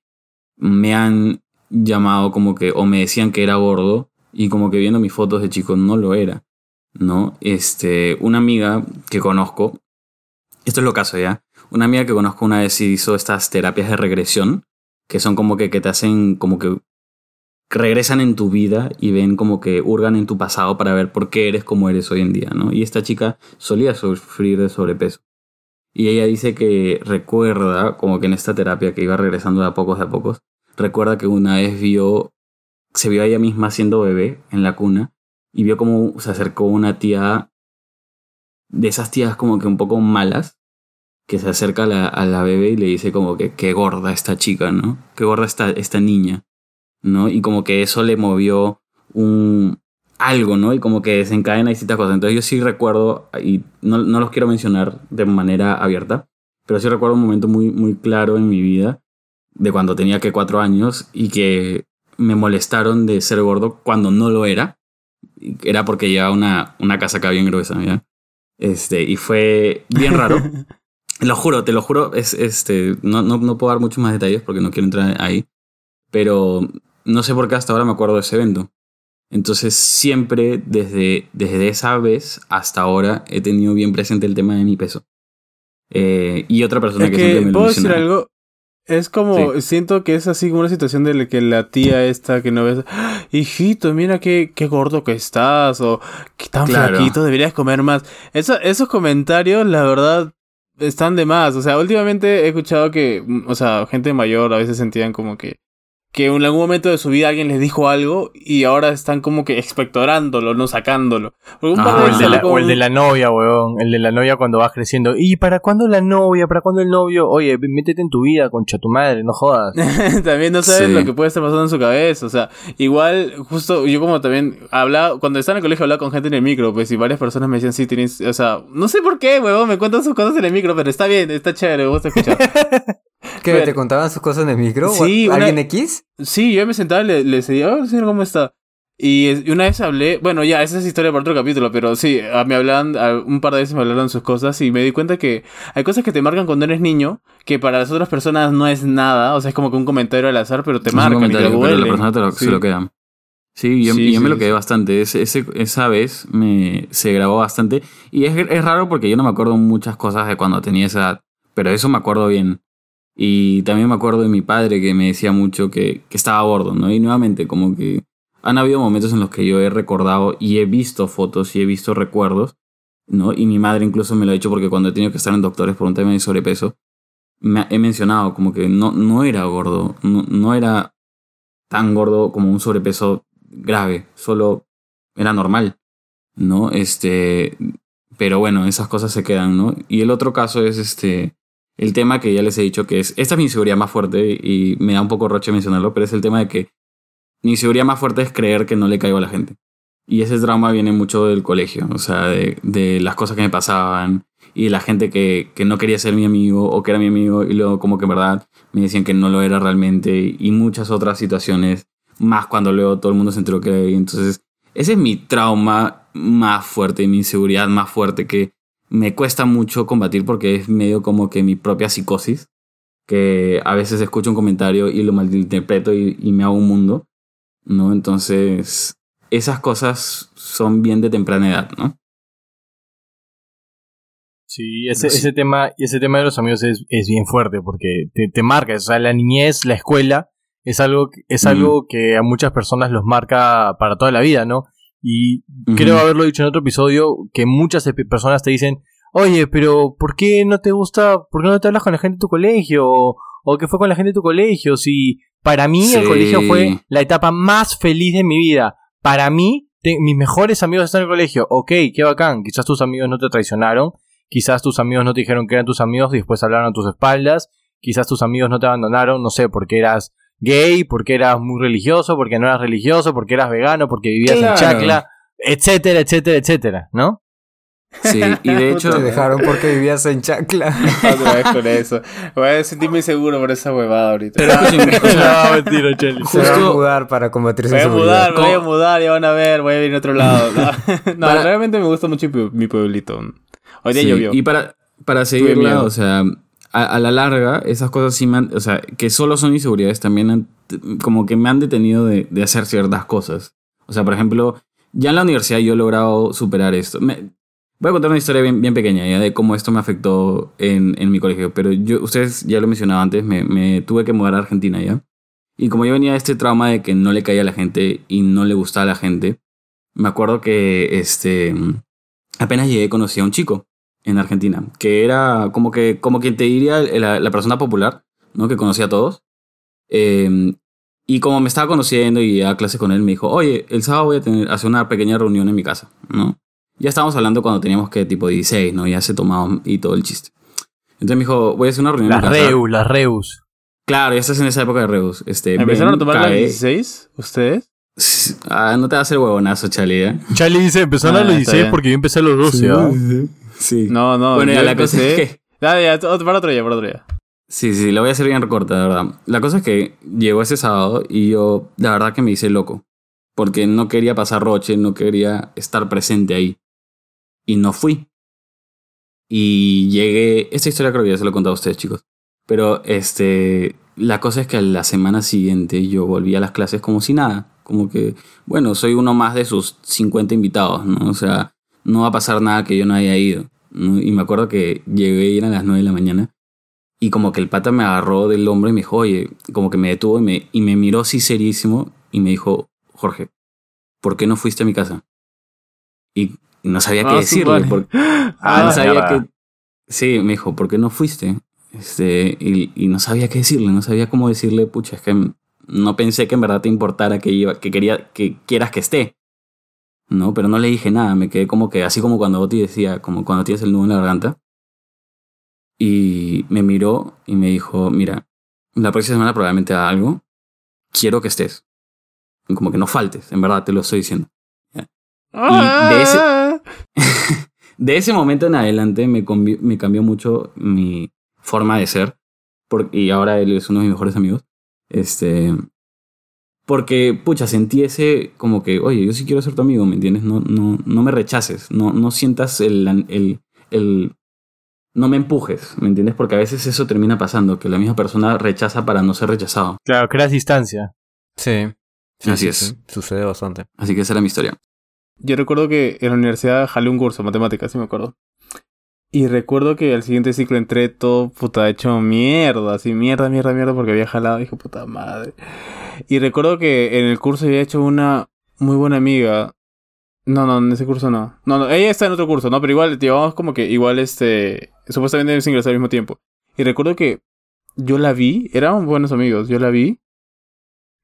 C: me han llamado como que, o me decían que era gordo, y como que viendo mis fotos de chico no lo era, ¿no? Este, una amiga que conozco, esto es lo caso ya, una amiga que conozco una vez hizo estas terapias de regresión, que son como que, que te hacen como que regresan en tu vida y ven como que hurgan en tu pasado para ver por qué eres como eres hoy en día, ¿no? Y esta chica solía sufrir de sobrepeso. Y ella dice que recuerda, como que en esta terapia que iba regresando de a pocos de a pocos, recuerda que una vez vio, se vio a ella misma siendo bebé en la cuna y vio como se acercó una tía, de esas tías como que un poco malas, que se acerca a la, a la bebé y le dice como que qué gorda esta chica, ¿no? Qué gorda esta, esta niña. ¿No? Y como que eso le movió un algo, ¿no? Y como que desencadena distintas cosas. Entonces yo sí recuerdo, y no, no, los quiero mencionar de manera abierta, pero sí recuerdo un momento muy, muy claro en mi vida, de cuando tenía que cuatro años, y que me molestaron de ser gordo cuando no lo era. Era porque llevaba una, una casaca bien gruesa, ¿ya? Este, y fue bien raro. lo juro, te lo juro, es, este, no, no, no puedo dar muchos más detalles porque no quiero entrar ahí. Pero no sé por qué hasta ahora me acuerdo de ese evento. Entonces siempre desde, desde esa vez hasta ahora he tenido bien presente el tema de mi peso. Eh, y otra persona
D: es
C: que,
D: que,
C: siempre me lo
D: ¿Puedo decir algo? Es como, siento que es así como una situación de la que la tía esta que no ves, "Ah, hijito, mira qué, qué gordo que estás, o qué tan
C: Claro.
D: flaquito, deberías comer más. Eso, esos comentarios, la verdad, están de más. O sea, últimamente he escuchado que, mm, o sea, gente mayor a veces sentían como que, que en algún momento de su vida alguien les dijo algo y ahora están como que expectorándolo, no sacándolo. Un
C: Ah,
B: O el, de la,
D: hablé con
B: o el de
D: un-
B: la novia, weón. El de la novia cuando vas creciendo. ¿Y para cuándo la novia? ¿Para cuándo el novio? Oye, métete en tu vida, concha tu madre, no jodas.
D: también no sabes
C: Sí.
D: lo que puede estar pasando en su cabeza. O sea, igual, justo yo como también hablaba, cuando estaba en el colegio hablaba con gente en el micro, pues y varias personas me decían, sí, tienes, o sea, no sé por qué, huevón, me cuentan sus cosas en el micro, pero está bien, está chévere, me gusta escuchar.
A: ¿Qué?
D: Pero-
A: ¿Te contaban sus cosas en el micro?
D: Sí,
A: ¿O
D: una-
A: ¿Alguien X?
D: sí, yo me sentaba y le, le decía, oh, señor, ¿cómo está? Y, es- y una vez hablé, bueno, ya, esa es historia para otro capítulo, pero sí, a- me hablaban, a- un par de veces me hablaron sus cosas y me di cuenta que hay cosas que te marcan cuando eres niño, que para las otras personas no es nada, o sea, es como que un comentario al azar, pero te
C: Es un
D: marcan y te
C: comentario, pero la persona te lo,
D: Sí.
C: se lo queda. Sí, yo,
D: Sí,
C: yo me
D: sí,
C: lo
D: sí.
C: quedé bastante. Ese, ese- esa vez me, se grabó bastante. Y es, es raro porque yo no me acuerdo muchas cosas de cuando tenía esa edad. Pero eso me acuerdo bien. Y también me acuerdo de mi padre que me decía mucho que, que estaba gordo, ¿no? Y nuevamente, como que han habido momentos en los que yo he recordado y he visto fotos y he visto recuerdos, ¿no? Y mi madre incluso me lo ha dicho porque cuando he tenido que estar en doctores por un tema de sobrepeso, me he mencionado como que no, no era gordo, no, no era tan gordo como un sobrepeso grave, solo era normal, ¿no? Este, pero bueno, esas cosas se quedan, ¿no? Y el otro caso es este, el tema que ya les he dicho que es, esta es mi inseguridad más fuerte y me da un poco roche mencionarlo, pero es el tema de que mi inseguridad más fuerte es creer que no le caigo a la gente. Y ese trauma viene mucho del colegio, o sea, de, de las cosas que me pasaban y de la gente que, que no quería ser mi amigo o que era mi amigo y luego como que en verdad me decían que no lo era realmente y muchas otras situaciones, más cuando luego todo el mundo se enteró que era. Entonces, ese es mi trauma más fuerte y mi inseguridad más fuerte que me cuesta mucho combatir porque es medio como que mi propia psicosis, que a veces escucho un comentario y lo malinterpreto y, y me hago un mundo, ¿no? Entonces, esas cosas son bien de temprana edad, ¿no?
B: Sí, ese,
C: Sí.
B: ese tema, ese tema de los amigos es, es bien fuerte porque te, te marca, o sea, la niñez, la escuela, es algo, es
C: Mm.
B: algo que a muchas personas los marca para toda la vida, ¿no? Y creo haberlo dicho en otro episodio, que muchas personas te dicen, oye, pero ¿por qué no te gusta, por qué no te hablas con la gente de tu colegio? O, o qué fue con la gente de tu colegio? Si para mí el colegio fue la etapa más feliz de mi vida. Para mí, te- mis mejores amigos están en el colegio. Ok, qué bacán. Quizás tus amigos no te traicionaron. Quizás tus amigos no te dijeron que eran tus amigos y después hablaron a tus espaldas. Quizás tus amigos no te abandonaron, no sé, porque eras gay, porque eras muy religioso, porque no eras religioso, porque eras vegano, porque vivías
C: Claro.
B: en chacla, etcétera, etcétera, etcétera, ¿no?
C: Sí, y de hecho...
A: Te dejaron porque vivías en Chacla.
D: Otra vez con eso. Voy a sentirme inseguro por esa huevada ahorita.
C: Pero
B: no, mentira, Cheli.
A: Se va a mudar para combatir su
D: Voy a mudar, me voy a mudar, ya van a ver, voy a ir a otro lado. No, No,
C: Para-
D: realmente me gusta mucho mi pue- mi pueblito. Hoy día
C: Sí,
D: llovió.
C: Y para, para seguirla, o sea, a, la larga, esas cosas sí me han- o sea, que solo son inseguridades, también han como que me han detenido de, de hacer ciertas cosas. O sea, por ejemplo, ya en la universidad yo he logrado superar esto. Me- voy a contar una historia bien, bien pequeña ya de cómo esto me afectó en, en mi colegio. Pero yo, ustedes ya lo mencionaba antes, me, me tuve que mudar a Argentina ya. Y como yo venía de este trauma de que no le caía a la gente y no le gustaba a la gente, me acuerdo que este, apenas llegué conocí a un chico en Argentina, que era como que como quien te diría la, la persona popular, ¿no? Que conocía a todos. Eh, y como me estaba conociendo y a clase con él, me dijo, oye, el sábado voy a tener, hacer una pequeña reunión en mi casa, ¿no? Ya estábamos hablando cuando teníamos que tipo 16, ¿no? Ya se tomaba y todo el chiste. Entonces me dijo, voy a hacer una reunión
B: Las
C: en mi casa.
B: Reus, las Reus.
C: Claro, ya estás en esa época de Reus. Este,
D: ¿Empezaron
C: ven,
D: a tomar
C: cae.
D: 16? ¿Ustedes?
C: Ah, no te va a hacer huevonazo, Chale, ¿eh?
B: Charlie dice, empezaron
D: Ah,
B: a los
D: está
B: 16
D: bien.
B: porque yo empecé a los 12, ¿ah?
C: Sí.
D: No, no.
C: bueno, ya la cosa
D: empecé-
C: es que...
D: Ah, ya, para otro día, para otro día.
C: Sí, sí, lo voy a hacer bien corta, de verdad. La cosa es que llegó ese sábado y yo, la verdad que me hice loco. Porque no quería pasar roche, no quería estar presente ahí. Y no fui. Y llegué. Esta historia creo que ya se lo he contado a ustedes, chicos. Pero este. La cosa es que a la semana siguiente yo volví a las clases como si nada. Como que, bueno, soy uno más de sus 50 invitados, ¿no? O sea, no va a pasar nada que yo no haya ido. ¿no? Y me acuerdo que llegué y eran las 9 de la mañana. Y como que el pata me agarró del hombro y me dijo, oye, como que me detuvo y me, y me miró así serísimo y me dijo, Jorge, ¿por qué no fuiste a mi casa? Y no sabía qué
D: Ah,
C: decirle. Porque,
D: Ah,
C: no sabía
B: mierda.
C: que... Sí, me dijo, ¿por qué no fuiste? Este, y, y no sabía qué decirle, no sabía cómo decirle, pucha, es que no pensé que en verdad te importara que, iba, que, quería, que quieras que esté. No, pero no le dije nada, me quedé como que, así como cuando Oti decía, como cuando tienes el nudo en la garganta. Y me miró y me dijo, mira, la próxima semana probablemente haga algo, quiero que estés. Y como que no faltes, en verdad te lo estoy diciendo.
D: Ah,
C: de ese- de ese momento en adelante me, me cambió mucho mi forma de ser. por- y ahora él es uno de mis mejores amigos. Este. Porque, pucha, sentí ese como que, oye, yo sí quiero ser tu amigo, ¿me entiendes? No, no, no me rechaces, no, no sientas el, el, el. No me empujes, ¿me entiendes? Porque a veces eso termina pasando, que la misma persona rechaza para no ser rechazado.
B: Claro, creas distancia.
A: Sí. Sí,
C: Así
A: sí,
C: es.
A: sí. Sucede bastante.
C: Así que esa era mi historia.
D: Yo recuerdo que en la universidad jalé un curso, matemáticas, sí me acuerdo. Y recuerdo que al siguiente ciclo entré todo puta hecho mierda, así mierda, mierda, mierda, porque había jalado, dije puta madre. Y recuerdo que en el curso había hecho una muy buena amiga. No, no, en ese curso no. No, no, ella está en otro curso, ¿no? Pero igual, llevamos como que igual este. Supuestamente debemos ingresar al mismo tiempo. Y recuerdo que yo la vi, éramos buenos amigos, yo la vi.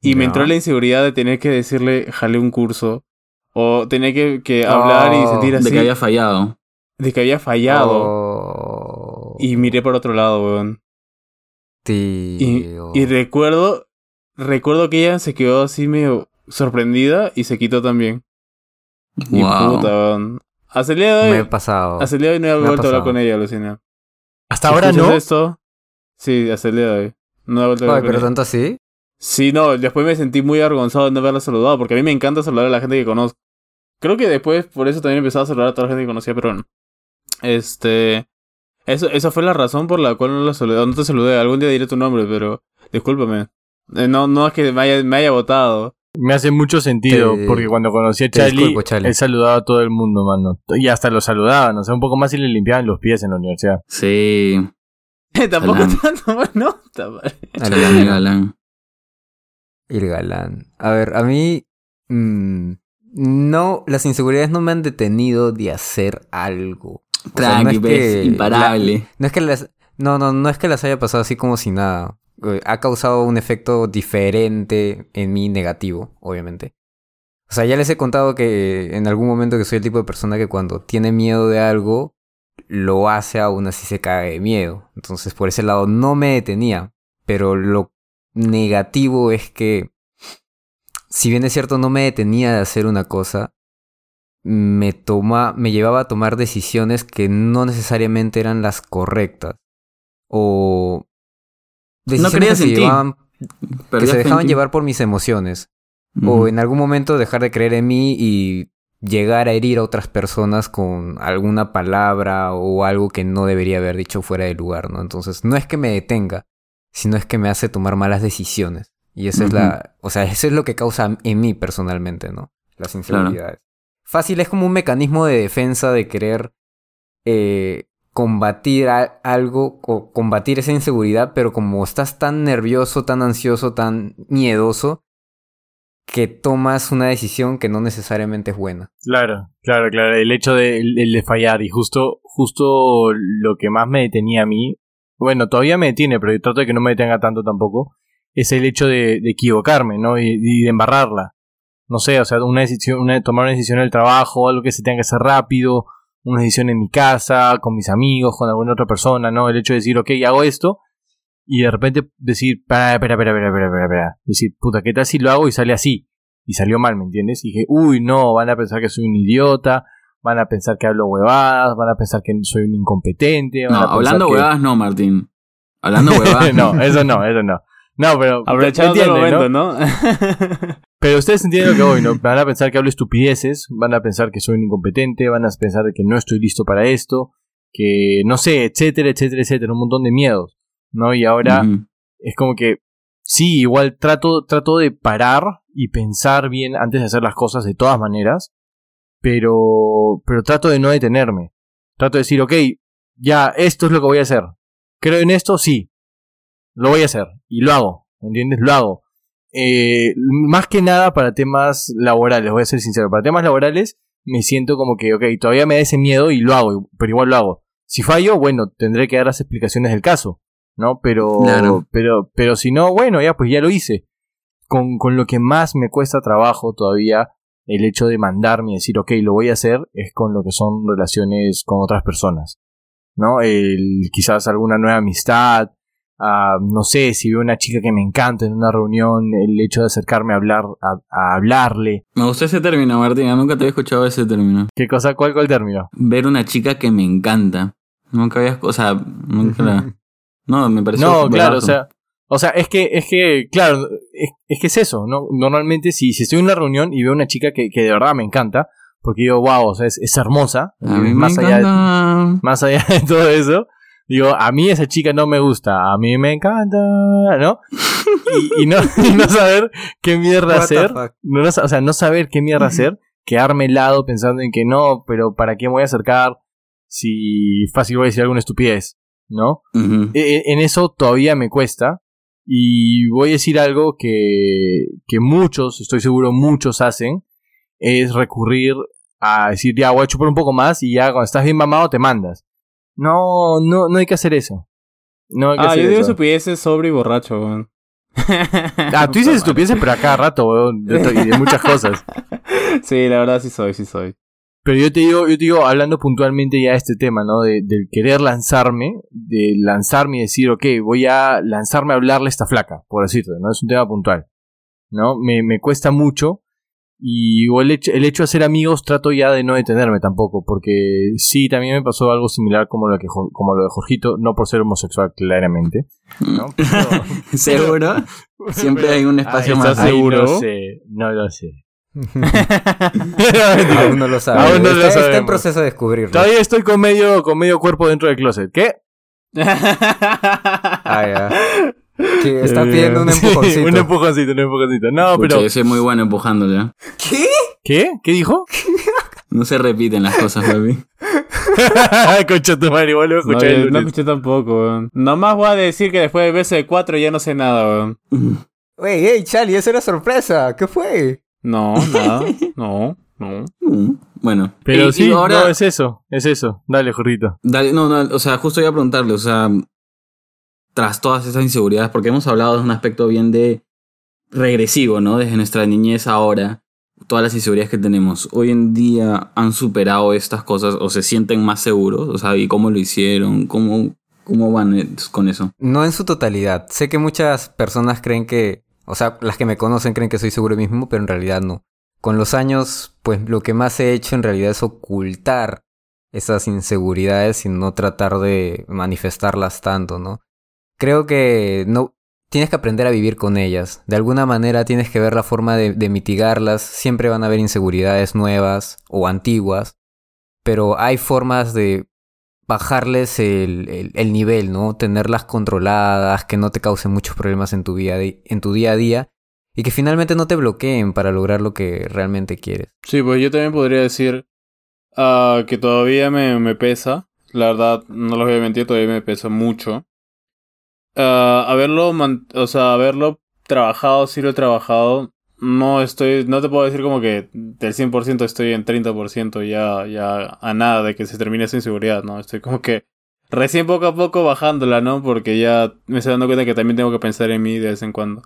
D: Y me entró la inseguridad de tener que decirle, jalé un curso. O tener que, que hablar y
A: Oh,
D: sentir así.
C: De que había fallado.
D: de que había fallado.
A: Oh.
D: Y miré por otro lado, weón. Y,
A: Tío.
D: y recuerdo, recuerdo que ella se quedó así medio sorprendida y se quitó también. Y
C: Wow.
D: puta, weón. Hasta el día de
A: Me he
D: hoy,
A: pasado.
D: hasta el día de hoy no he vuelto a hablar con ella, Lucina.
B: Hasta ahora no.
D: esto, sí, hasta el día de hoy. No he vuelto a
A: Ay,
D: hablar con
A: pero
D: ella.
A: tanto así.
D: Sí, no, después me sentí muy avergonzado de no haberla saludado, porque a mí me encanta saludar a la gente que conozco. Creo que después por eso también empezaba a saludar a toda la gente que conocía, pero bueno. Este. Eso, esa fue la razón por la cual no la saludé. No te saludé, algún día diré tu nombre, pero discúlpame. Eh, no, no es que me haya, me haya votado.
B: Me hace mucho sentido,
A: Te-
B: porque cuando conocí a Charlie,
A: disculpo, Charlie.
B: él saludaba a todo el mundo, mano. Y hasta lo saludaban, o sea, un poco más y le limpiaban los pies en la universidad.
C: Sí.
D: Tampoco
C: Salán.
D: tanto, bueno.
C: Galán y galán.
A: El galán. A ver, a mí. mm, no, las inseguridades no me han detenido de hacer algo. O sea, no
C: Tranqui,
A: es que
C: imparable.
A: la- no es que las. No, no, no es que las haya pasado así como si nada. Eh, Ha causado un efecto diferente en mí negativo, obviamente. O sea, ya les he contado que en algún momento que soy el tipo de persona que cuando tiene miedo de algo, lo hace aún así se cae de miedo. Entonces, por ese lado no me detenía. Pero lo negativo es que, si bien es cierto, no me detenía de hacer una cosa, me, toma, me llevaba a tomar decisiones que no necesariamente eran las correctas. O decisiones
C: creías
A: que, se
C: en ti.
A: llevaban- que se dejaban llevar por mis emociones. O en algún momento dejar de creer en mí y llegar a herir a otras personas con alguna palabra o algo que no debería haber dicho fuera de lugar, ¿no? Entonces, no es que me detenga, sino es que me hace tomar malas decisiones. Y esa es la, o sea, eso es lo que causa en mí personalmente, ¿no? Las inseguridades. Fácil es como un mecanismo de defensa de querer eh, combatir algo o combatir esa inseguridad, pero como estás tan nervioso, tan ansioso, tan miedoso, que tomas una decisión que no necesariamente es buena.
B: Claro, claro, claro. El hecho de, fallar y justo, justo lo que más me detenía a mí, bueno, todavía me detiene, pero yo trato de que no me detenga tanto tampoco, es el hecho de, equivocarme, ¿no? Y, de embarrarla. No sé, o sea, una decisión, una, tomar una decisión en el trabajo, algo que se tenga que hacer rápido, una decisión en mi casa, con mis amigos, con alguna otra persona, ¿no? El hecho de decir, ok, hago esto, y de repente decir, espera, espera, espera, espera, espera, espera, decir, puta, ¿qué tal si lo hago y sale así? Y salió mal, ¿me entiendes? Y dije, uy, no, van a pensar que soy un idiota, van a pensar que hablo huevadas, van a pensar que soy un incompetente.
C: no, hablando huevadas no, Martín. Hablando huevadas.
B: no, eso no, eso no. No, pero.
D: Aprovechando el momento, ¿no?
B: pero ustedes entienden lo que voy, ¿no? Van a pensar que hablo estupideces, van a pensar que soy un incompetente, van a pensar que no estoy listo para esto, que no sé, etcétera, etcétera, etcétera, un montón de miedos, ¿no? Y ahora es como que sí, igual trato, trato de parar y pensar bien antes de hacer las cosas de todas maneras, pero, pero trato de no detenerme. Trato de decir, ok, ya, esto es lo que voy a hacer. Creo en esto, sí, lo voy a hacer y lo hago, ¿entiendes? Lo hago. Eh, más que nada para temas laborales, voy a ser sincero, para temas laborales me siento como que, ok, todavía me da ese miedo y lo hago, pero igual lo hago. Si fallo, bueno, tendré que dar las explicaciones del caso, ¿no? Pero, pero, pero si no, bueno, ya pues ya lo hice. Con, con lo que más me cuesta trabajo todavía el hecho de mandarme y decir, ok, lo voy a hacer, es con lo que son relaciones con otras personas, ¿no? El, quizás alguna nueva amistad, no sé, si veo una chica que me encanta en una reunión, el hecho de acercarme a hablar, a, hablarle.
C: Me gustó ese término, Martina, nunca te había escuchado ese término.
B: ¿Qué cosa? ¿Cuál, cuál término?
C: Ver una chica que me encanta. Nunca había, o sea, nunca la... No, me pareció
B: No, claro, o sea, o sea, es que, es que, claro, es, que es eso, ¿no? Normalmente si, si estoy en una reunión y veo una chica que, que de verdad me encanta, porque digo, wow, o sea, es, es hermosa, más, allá de, más allá de todo eso, Digo, a mí esa chica no me gusta, a mí me encanta, ¿no? Y, no, no, saber qué mierda hacer, no, o sea, no saber qué mierda hacer, quedarme helado pensando en que no, pero ¿para qué me voy a acercar si fácil voy a decir alguna estupidez, ¿no? E, e, en eso todavía me cuesta y voy a decir algo que, que muchos, estoy seguro muchos hacen, es recurrir a decir, ya voy a chupar un poco más y ya cuando estás bien mamado te mandas. No, no, no hay que hacer eso. No hay que
D: ah, yo digo estupideces sobre y borracho, weón.
B: Ah, tú dices estupideces, pero a cada rato, weón. De, de muchas cosas.
D: Sí, la verdad sí soy, sí soy.
B: Pero yo te digo, yo te digo, hablando puntualmente ya de este tema, ¿no? De, del querer lanzarme, de lanzarme y decir, ok, voy a lanzarme a hablarle a esta flaca, por decirte, ¿no? Es un tema puntual, ¿no? Me, me cuesta mucho y el hecho, el hecho de ser amigos trato ya de no detenerme tampoco, porque sí, también me pasó algo similar como lo, que, como lo de Jorgito, no por ser homosexual claramente. ¿no?
C: ¿Seguro? Siempre hay un espacio más
B: seguro. no lo sé, no lo sé.
A: Aún no lo sabe. Aún no está, lo está, en proceso de descubrirlo.
B: Todavía estoy con medio, con medio cuerpo dentro del closet. ¿Qué?
A: ah, ya. Que está pidiendo un empujoncito.
B: un empujoncito, un empujoncito. No, pero.
C: Yo soy muy bueno empujándole.
A: ¿Qué?
B: ¿Qué? ¿Qué dijo?
C: No se repiten las cosas, baby.
B: Concha tu madre, igual
D: lo escuché. No, no escuché tampoco, weón. Nomás voy a decir que después de BS 4 ya no sé nada, weón.
A: Wey, hey, Charlie, esa era sorpresa. ¿Qué fue?
D: No, nada. No, no. Mm,
C: bueno.
B: Pero sí, ahora... no, es eso. Es eso. Dale, Jorrito.
C: Dale, no, no, o sea, justo iba a preguntarle, o sea, tras todas esas inseguridades, porque hemos hablado de un aspecto bien de regresivo, ¿no? Desde nuestra niñez ahora, todas las inseguridades que tenemos, hoy en día han superado estas cosas o se sienten más seguros, o sea, ¿y cómo lo hicieron? ¿Cómo, cómo van con eso?
A: No en su totalidad. Sé que muchas personas creen que, o sea, las que me conocen creen que soy seguro mismo, pero en realidad no. Con los años, pues lo que más he hecho en realidad es ocultar esas inseguridades y no tratar de manifestarlas tanto, ¿no? Creo que no tienes que aprender a vivir con ellas. De alguna manera tienes que ver la forma de, mitigarlas. Siempre van a haber inseguridades nuevas o antiguas, pero hay formas de bajarles el, el- el nivel, ¿no? Tenerlas controladas, que no te causen muchos problemas en tu, di- en tu día a día y que finalmente no te bloqueen para lograr lo que realmente quieres.
D: Sí, pues yo también podría decir ah, que todavía me, me pesa. La verdad, no los voy a mentir, todavía me pesa mucho. Ah, haberlo, man- o sea, haberlo trabajado, sí lo he trabajado. No estoy, no te puedo decir como que del 100% estoy en 30% ya, ya a nada de que se termine esa inseguridad, ¿no? Estoy como que recién poco a poco bajándola, ¿no? Porque ya me estoy dando cuenta que también tengo que pensar en mí de vez en cuando.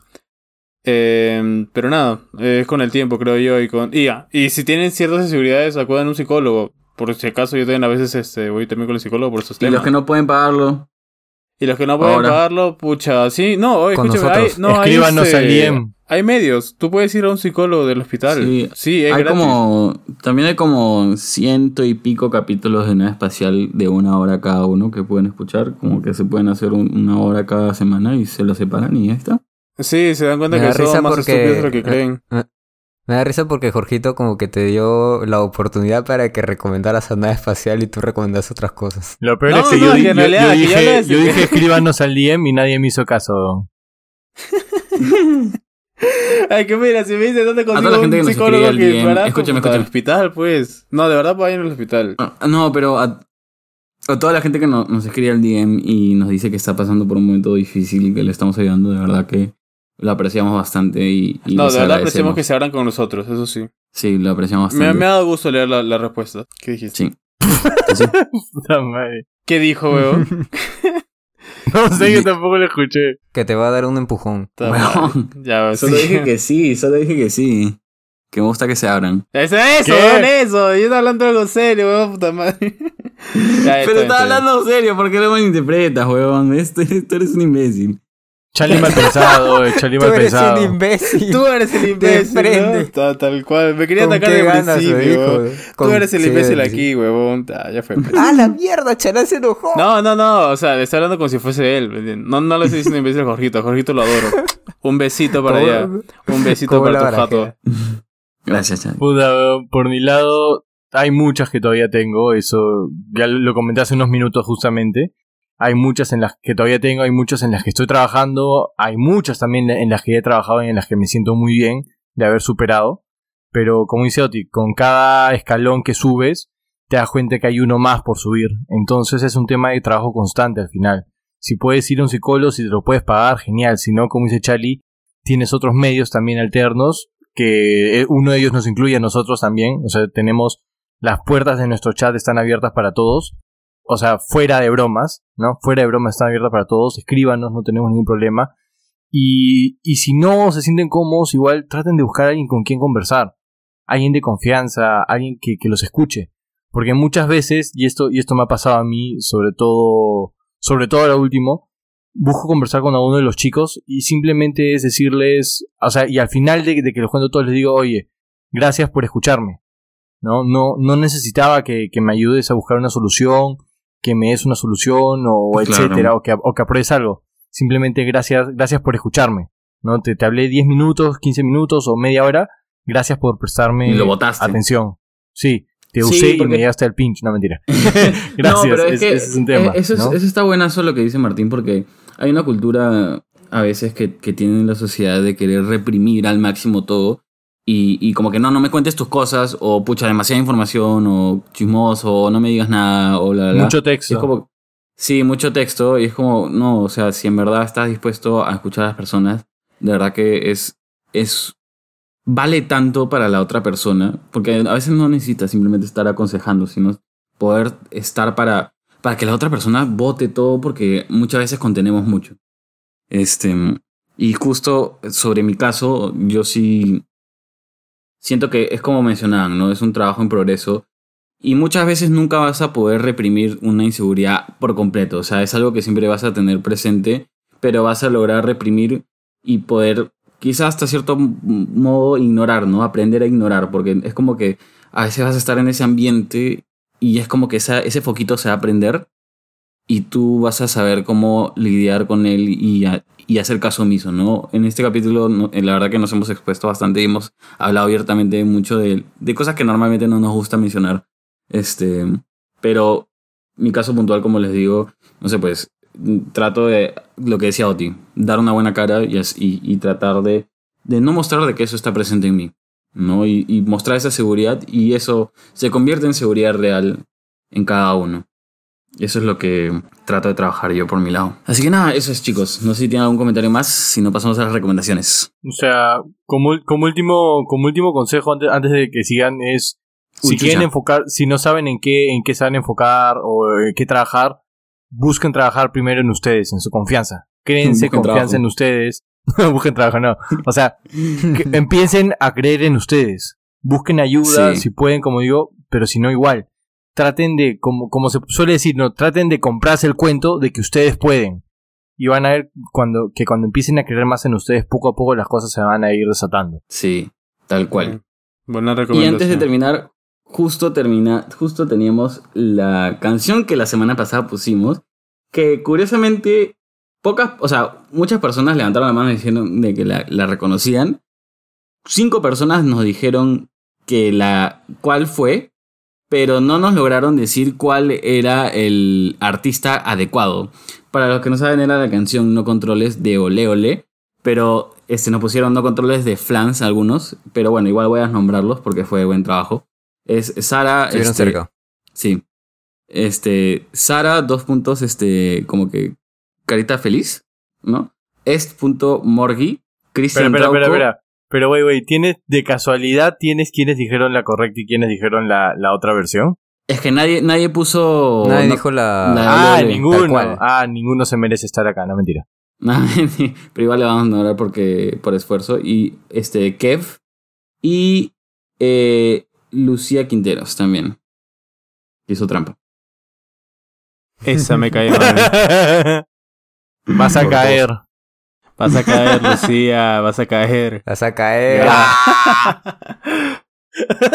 D: Eh, pero nada, eh, es con el tiempo, creo yo, y con... Y, ya, y si tienen ciertas inseguridades, acudan a un psicólogo. Por si acaso, yo también a veces este, voy también con el psicólogo por esos
C: Y los que no pueden pagarlo.
D: Y los que no pueden
C: Ahora.
D: pagarlo, pucha, sí, no, oye, escúchame, hay, no, hay, este,
B: al DM.
D: hay medios, tú puedes ir a un psicólogo del hospital.
C: Sí,
D: Sí, es
C: hay
D: gratis.
C: como. También hay como ciento y pico capítulos de nave espacial de una hora cada uno que pueden escuchar. Como que se pueden hacer un- una hora cada semana y se lo separan y ya está.
D: Sí, se dan cuenta
A: Me
D: que son más
A: porque-
D: estúpidos de lo que creen.
A: Me da risa porque Jorgito como que te dio la oportunidad para que recomendaras a nada espacial y tú recomendas otras cosas.
B: Lo peor
D: No,
B: es que
D: no,
B: yo,
D: es que
B: yo- dije, yo dije escríbanos al DM y nadie me hizo caso.
D: Ay, que mira, si me dices dónde
C: toda
D: consigo
C: la gente que
D: un
C: nos
D: psicólogo que
C: DM,
D: barato,
C: escúchame,
D: puta, al
C: escúchame.
D: hospital, pues. No, de verdad vayan al hospital.
C: Ah, No, pero a, a toda la gente que no- nos escribe al DM y nos dice que está pasando por un momento difícil y que le estamos ayudando, de verdad que lo apreciamos bastante y, y
D: No, de verdad apreciamos que se abran con nosotros, eso sí.
C: Sí, lo apreciamos
D: Me,
C: bastante.
D: me ha dado gusto leer la, la respuesta. ¿Qué dijiste?
C: Sí. Sí.
B: Puta madre.
D: ¿Qué dijo, weón?
B: No sé, yo tampoco lo escuché.
A: Que te va a dar un empujón.
C: Weón.
D: Ya,
C: Solo
D: sí.
C: dije que sí, solo dije que sí. Que me gusta que se abran.
D: Eso, eso, weón, eso. Yo estaba hablando de algo serio, weón, puta madre. Ya,
C: Pero estaba hablando serio, ¿por qué lo malinterpretas, huevón? Este, tú eres un imbécil.
B: Charlie mal pensado, eh, Charlie mal pensado.
A: imbécil.
D: Tú eres el imbécil. ¿no? Ta- Tal, cual. Me quería
A: ¿Con
D: atacar de principio, weón. Tú eres el
A: sí,
D: imbécil
A: sí.
D: aquí, huevón. Ta, ya fue. pues.
A: ¡Ah, la mierda! Chará se enojó.
D: No, no, no. O sea, le está hablando como si fuese él. No, no le estoy diciendo imbécil a Jorgito. A Jorgito lo adoro. Un besito para
A: ¿Cómo-
D: allá. Un besito para tu jato.
C: Gracias, Chan.
B: Puta, por mi lado, hay muchas que todavía tengo, eso ya lo comenté hace unos minutos justamente. Hay muchas en las que todavía tengo, hay muchas en las que estoy trabajando, hay muchas también en las que he trabajado y en las que me siento muy bien de haber superado. Pero como dice Oti, con cada escalón que subes, te das cuenta que hay uno más por subir. Entonces es un tema de trabajo constante al final. Si puedes ir a un psicólogo, si te lo puedes pagar, genial. Si no, como dice Charlie, tienes otros medios también alternos que eh, uno de ellos nos incluye a nosotros también. O sea, tenemos las puertas de nuestro chat están abiertas para todos. O sea, fuera de bromas, ¿no? Fuera de bromas están abiertas para todos. Escríbanos, no tenemos ningún problema. Y, y si no se sienten cómodos, igual traten de buscar a alguien con quien conversar. Alguien de confianza, alguien que, que los escuche. Porque muchas veces, y esto, y esto me ha pasado a mí, sobre todo, sobre todo lo último, busco conversar con alguno de los chicos y simplemente es decirles, o sea, y al final de, de que los cuento todos les digo, oye, gracias por escucharme. No, no, no necesitaba que, que me ayudes a buscar una solución, que me des una solución o
C: Claro.
B: etcétera, o que, o que apruebes algo. Simplemente gracias, gracias por escucharme. ¿no? Te, te hablé 10 minutos, 15 minutos o media hora, gracias por prestarme
C: Y lo botaste.
B: atención. Sí, te
C: Sí,
B: usé y me llegaste al pinch, no mentira. gracias,
C: no, pero es
B: es-
C: que
B: ese es un tema.
C: eh, Eso, es-
B: ¿no?
C: eso está buenazo lo que dice Martín, porque hay una cultura a veces que, que tiene la sociedad de querer reprimir al máximo todo. Y, y como que no, no me cuentes tus cosas, o pucha, demasiada información, o chismoso, o no me digas nada, o la, la.
B: Mucho texto.
C: es como, sí, mucho texto, y es como, no, o sea, si en verdad estás dispuesto a escuchar a las personas, de verdad que es, es, vale tanto para la otra persona, porque a veces no necesitas simplemente estar aconsejando, sino poder estar para, para que la otra persona vote todo, porque muchas veces contenemos mucho. Este, y justo sobre mi caso, yo sí siento que es como mencionaban, ¿no? Es un trabajo en progreso. Y muchas veces nunca vas a poder reprimir una inseguridad por completo. O sea, es algo que siempre vas a tener presente, pero vas a lograr reprimir y poder, quizás hasta cierto modo, ignorar, ¿no? Aprender a ignorar, porque es como que a veces vas a estar en ese ambiente y es como que esa- ese foquito se va a prender y tú vas a saber cómo lidiar con él y, y hacer caso omiso, ¿no? En este capítulo, no- eh, la verdad que nos hemos expuesto bastante y hemos hablado abiertamente mucho de, de cosas que normalmente no nos gusta mencionar. Este, pero mi caso puntual, como les digo, no sé, pues trato de, lo que decía Oti, dar una buena cara y, y, tratar de, de no mostrar de que eso está presente en mí, ¿no? Y mostrar esa seguridad y eso se convierte en seguridad real en cada uno. Eso es lo que trato de trabajar yo por mi lado. Así que nada, eso es chicos. No sé si tienen algún comentario más, si no pasamos a las recomendaciones.
B: O sea, como, como, último, como último consejo antes, antes de que sigan es, si quieren enfocar, si no saben en qué, en qué se van a enfocar o en qué trabajar, busquen trabajar primero en ustedes, en su confianza. Créense
C: Busquen
B: confianza
C: trabajo.
B: en ustedes. busquen trabajo, no. O sea, que empiecen a creer en ustedes. Busquen ayuda,
C: Sí.
B: si pueden, como digo, pero si no, igual. Traten de, como, como se suele decir, no, traten de comprarse el cuento de que ustedes pueden. Y van a ver cuando, que cuando empiecen a creer más en ustedes, poco a poco las cosas se van a ir desatando.
C: Sí, tal cual.
D: Buena
C: Y
D: recomendación.
C: antes de terminar, justo termina, justo teníamos la canción que la semana pasada pusimos, que curiosamente pocas, o sea, muchas personas levantaron la mano diciendo de que la, la reconocían. Cinco personas nos dijeron que la cuál fue, pero no nos lograron decir cuál era el artista adecuado. Para los que no saben, era la canción No Controles de Ole Ole, pero este, nos pusieron No Controles de Flans algunos, pero bueno, igual voy a nombrarlos porque fue buen trabajo. Es Sara.
A: Estuvieron
C: este,
A: cerca.
C: Sí. Este, Sara, dos puntos, este, como que carita feliz, ¿no? Est.morgi,
B: Espera,
C: Cristian
B: espera, espera,
C: Trauco.
B: espera. Pero, güey, güey, ¿tienes, de casualidad, tienes quienes dijeron la correcta y quienes dijeron la, la otra versión?
C: Es que nadie, nadie puso.
A: Nadie
C: no-
A: dijo la...
C: la-
B: Ah, ninguno.
A: cual.
B: Ah, ninguno se merece estar acá, no mentira.
C: pero igual le vamos a nombrar porque, por esfuerzo. Y este, Kev y eh, Lucía Quinteros también. Hizo trampa.
D: Esa me cae mal.
B: Vas a caer.
D: Vas a caer, Lucía, vas a caer.
A: Vas a caer.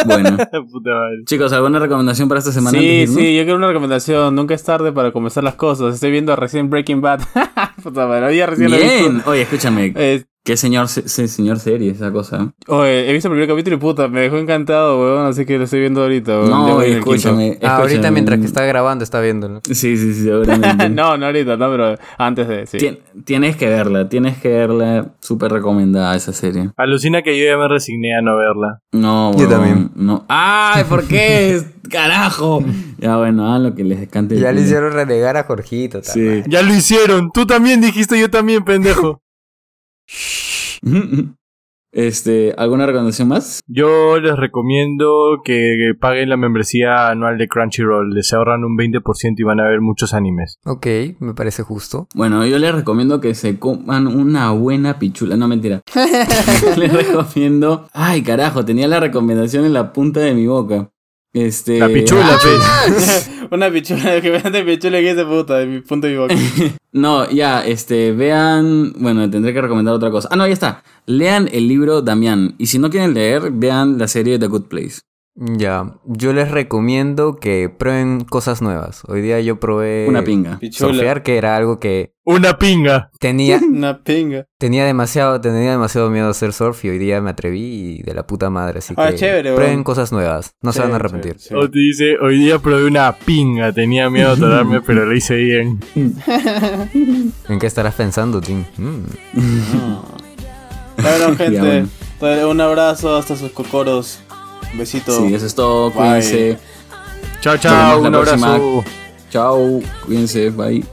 C: Bueno,
B: Puta madre.
C: chicos, ¿alguna recomendación para esta semana?
D: Sí, sí, yo quiero una recomendación. Nunca es tarde para comenzar las cosas. Estoy viendo recién Breaking Bad. Puta madre, hoy recién lo he
C: Bien.
D: visto.
C: Oye, escúchame.
D: Eh,
C: Qué señor, se- se- señor serie esa cosa.
D: oye, he visto el primer capítulo y puta, me dejó encantado, weón. Así que lo estoy viendo ahorita, weón.
C: No, escúchame.
A: Ah, ahorita mientras que está grabando está viéndolo.
C: Sí, sí, sí, seguramente.
D: no, no ahorita, no, pero antes de, sí.
C: Tien- tienes que verla, tienes que verla. Súper recomendada esa serie.
B: Alucina que yo ya me resigné a no verla.
C: No,
A: Yo
C: huevón,
A: también.
C: No. ¡Ay, por qué! ¡Carajo! Ya, bueno, hagan lo que les cante.
A: Ya le hicieron renegar a Jorgito.
C: Sí.
B: Ya lo hicieron. Tú también dijiste, yo también, pendejo.
C: Este, ¿alguna recomendación más?
B: Yo les recomiendo que, paguen la membresía anual de Crunchyroll. Les ahorran un 20% y van a ver muchos animes.
A: Ok, me parece justo.
C: Bueno, yo les recomiendo que se coman una buena pichula. No, mentira. les recomiendo. Ay, carajo, tenía la recomendación en la punta de mi boca. Este.
B: La pichula, pues.
D: Una pichula, que vean de pichula que ese puta, de mi punto de mi boca.
C: No, ya, este, vean. Bueno, tendré que recomendar otra cosa. Ah, no, ya está. Lean el libro Damián. Y si no quieren leer, vean la serie The Good Place.
A: Ya, yo les recomiendo que prueben cosas nuevas. Hoy día yo probé
C: Una pinga.
A: Surfear, que era algo que
B: Una pinga.
A: tenía,
D: Una pinga.
A: tenía demasiado, tenía demasiado miedo a hacer surf y hoy día me atreví y de la puta madre. Así
D: Ah,
A: que
D: chévere,
A: prueben cosas nuevas, no se van a arrepentir.
D: chévere,
B: O te dice, hoy día probé una pinga. Tenía miedo a atorarme, pero lo hice bien.
A: ¿En qué estarás pensando, Tim? Mm.
D: Bueno,
C: Ya,
D: gente,
C: bueno.
D: pues, un abrazo hasta sus cocoros. Un besito.
C: Sí, eso es todo.
D: Bye.
C: Cuídense.
B: Chao, chao. Un abrazo.
C: próxima. Chao. Cuídense. Bye.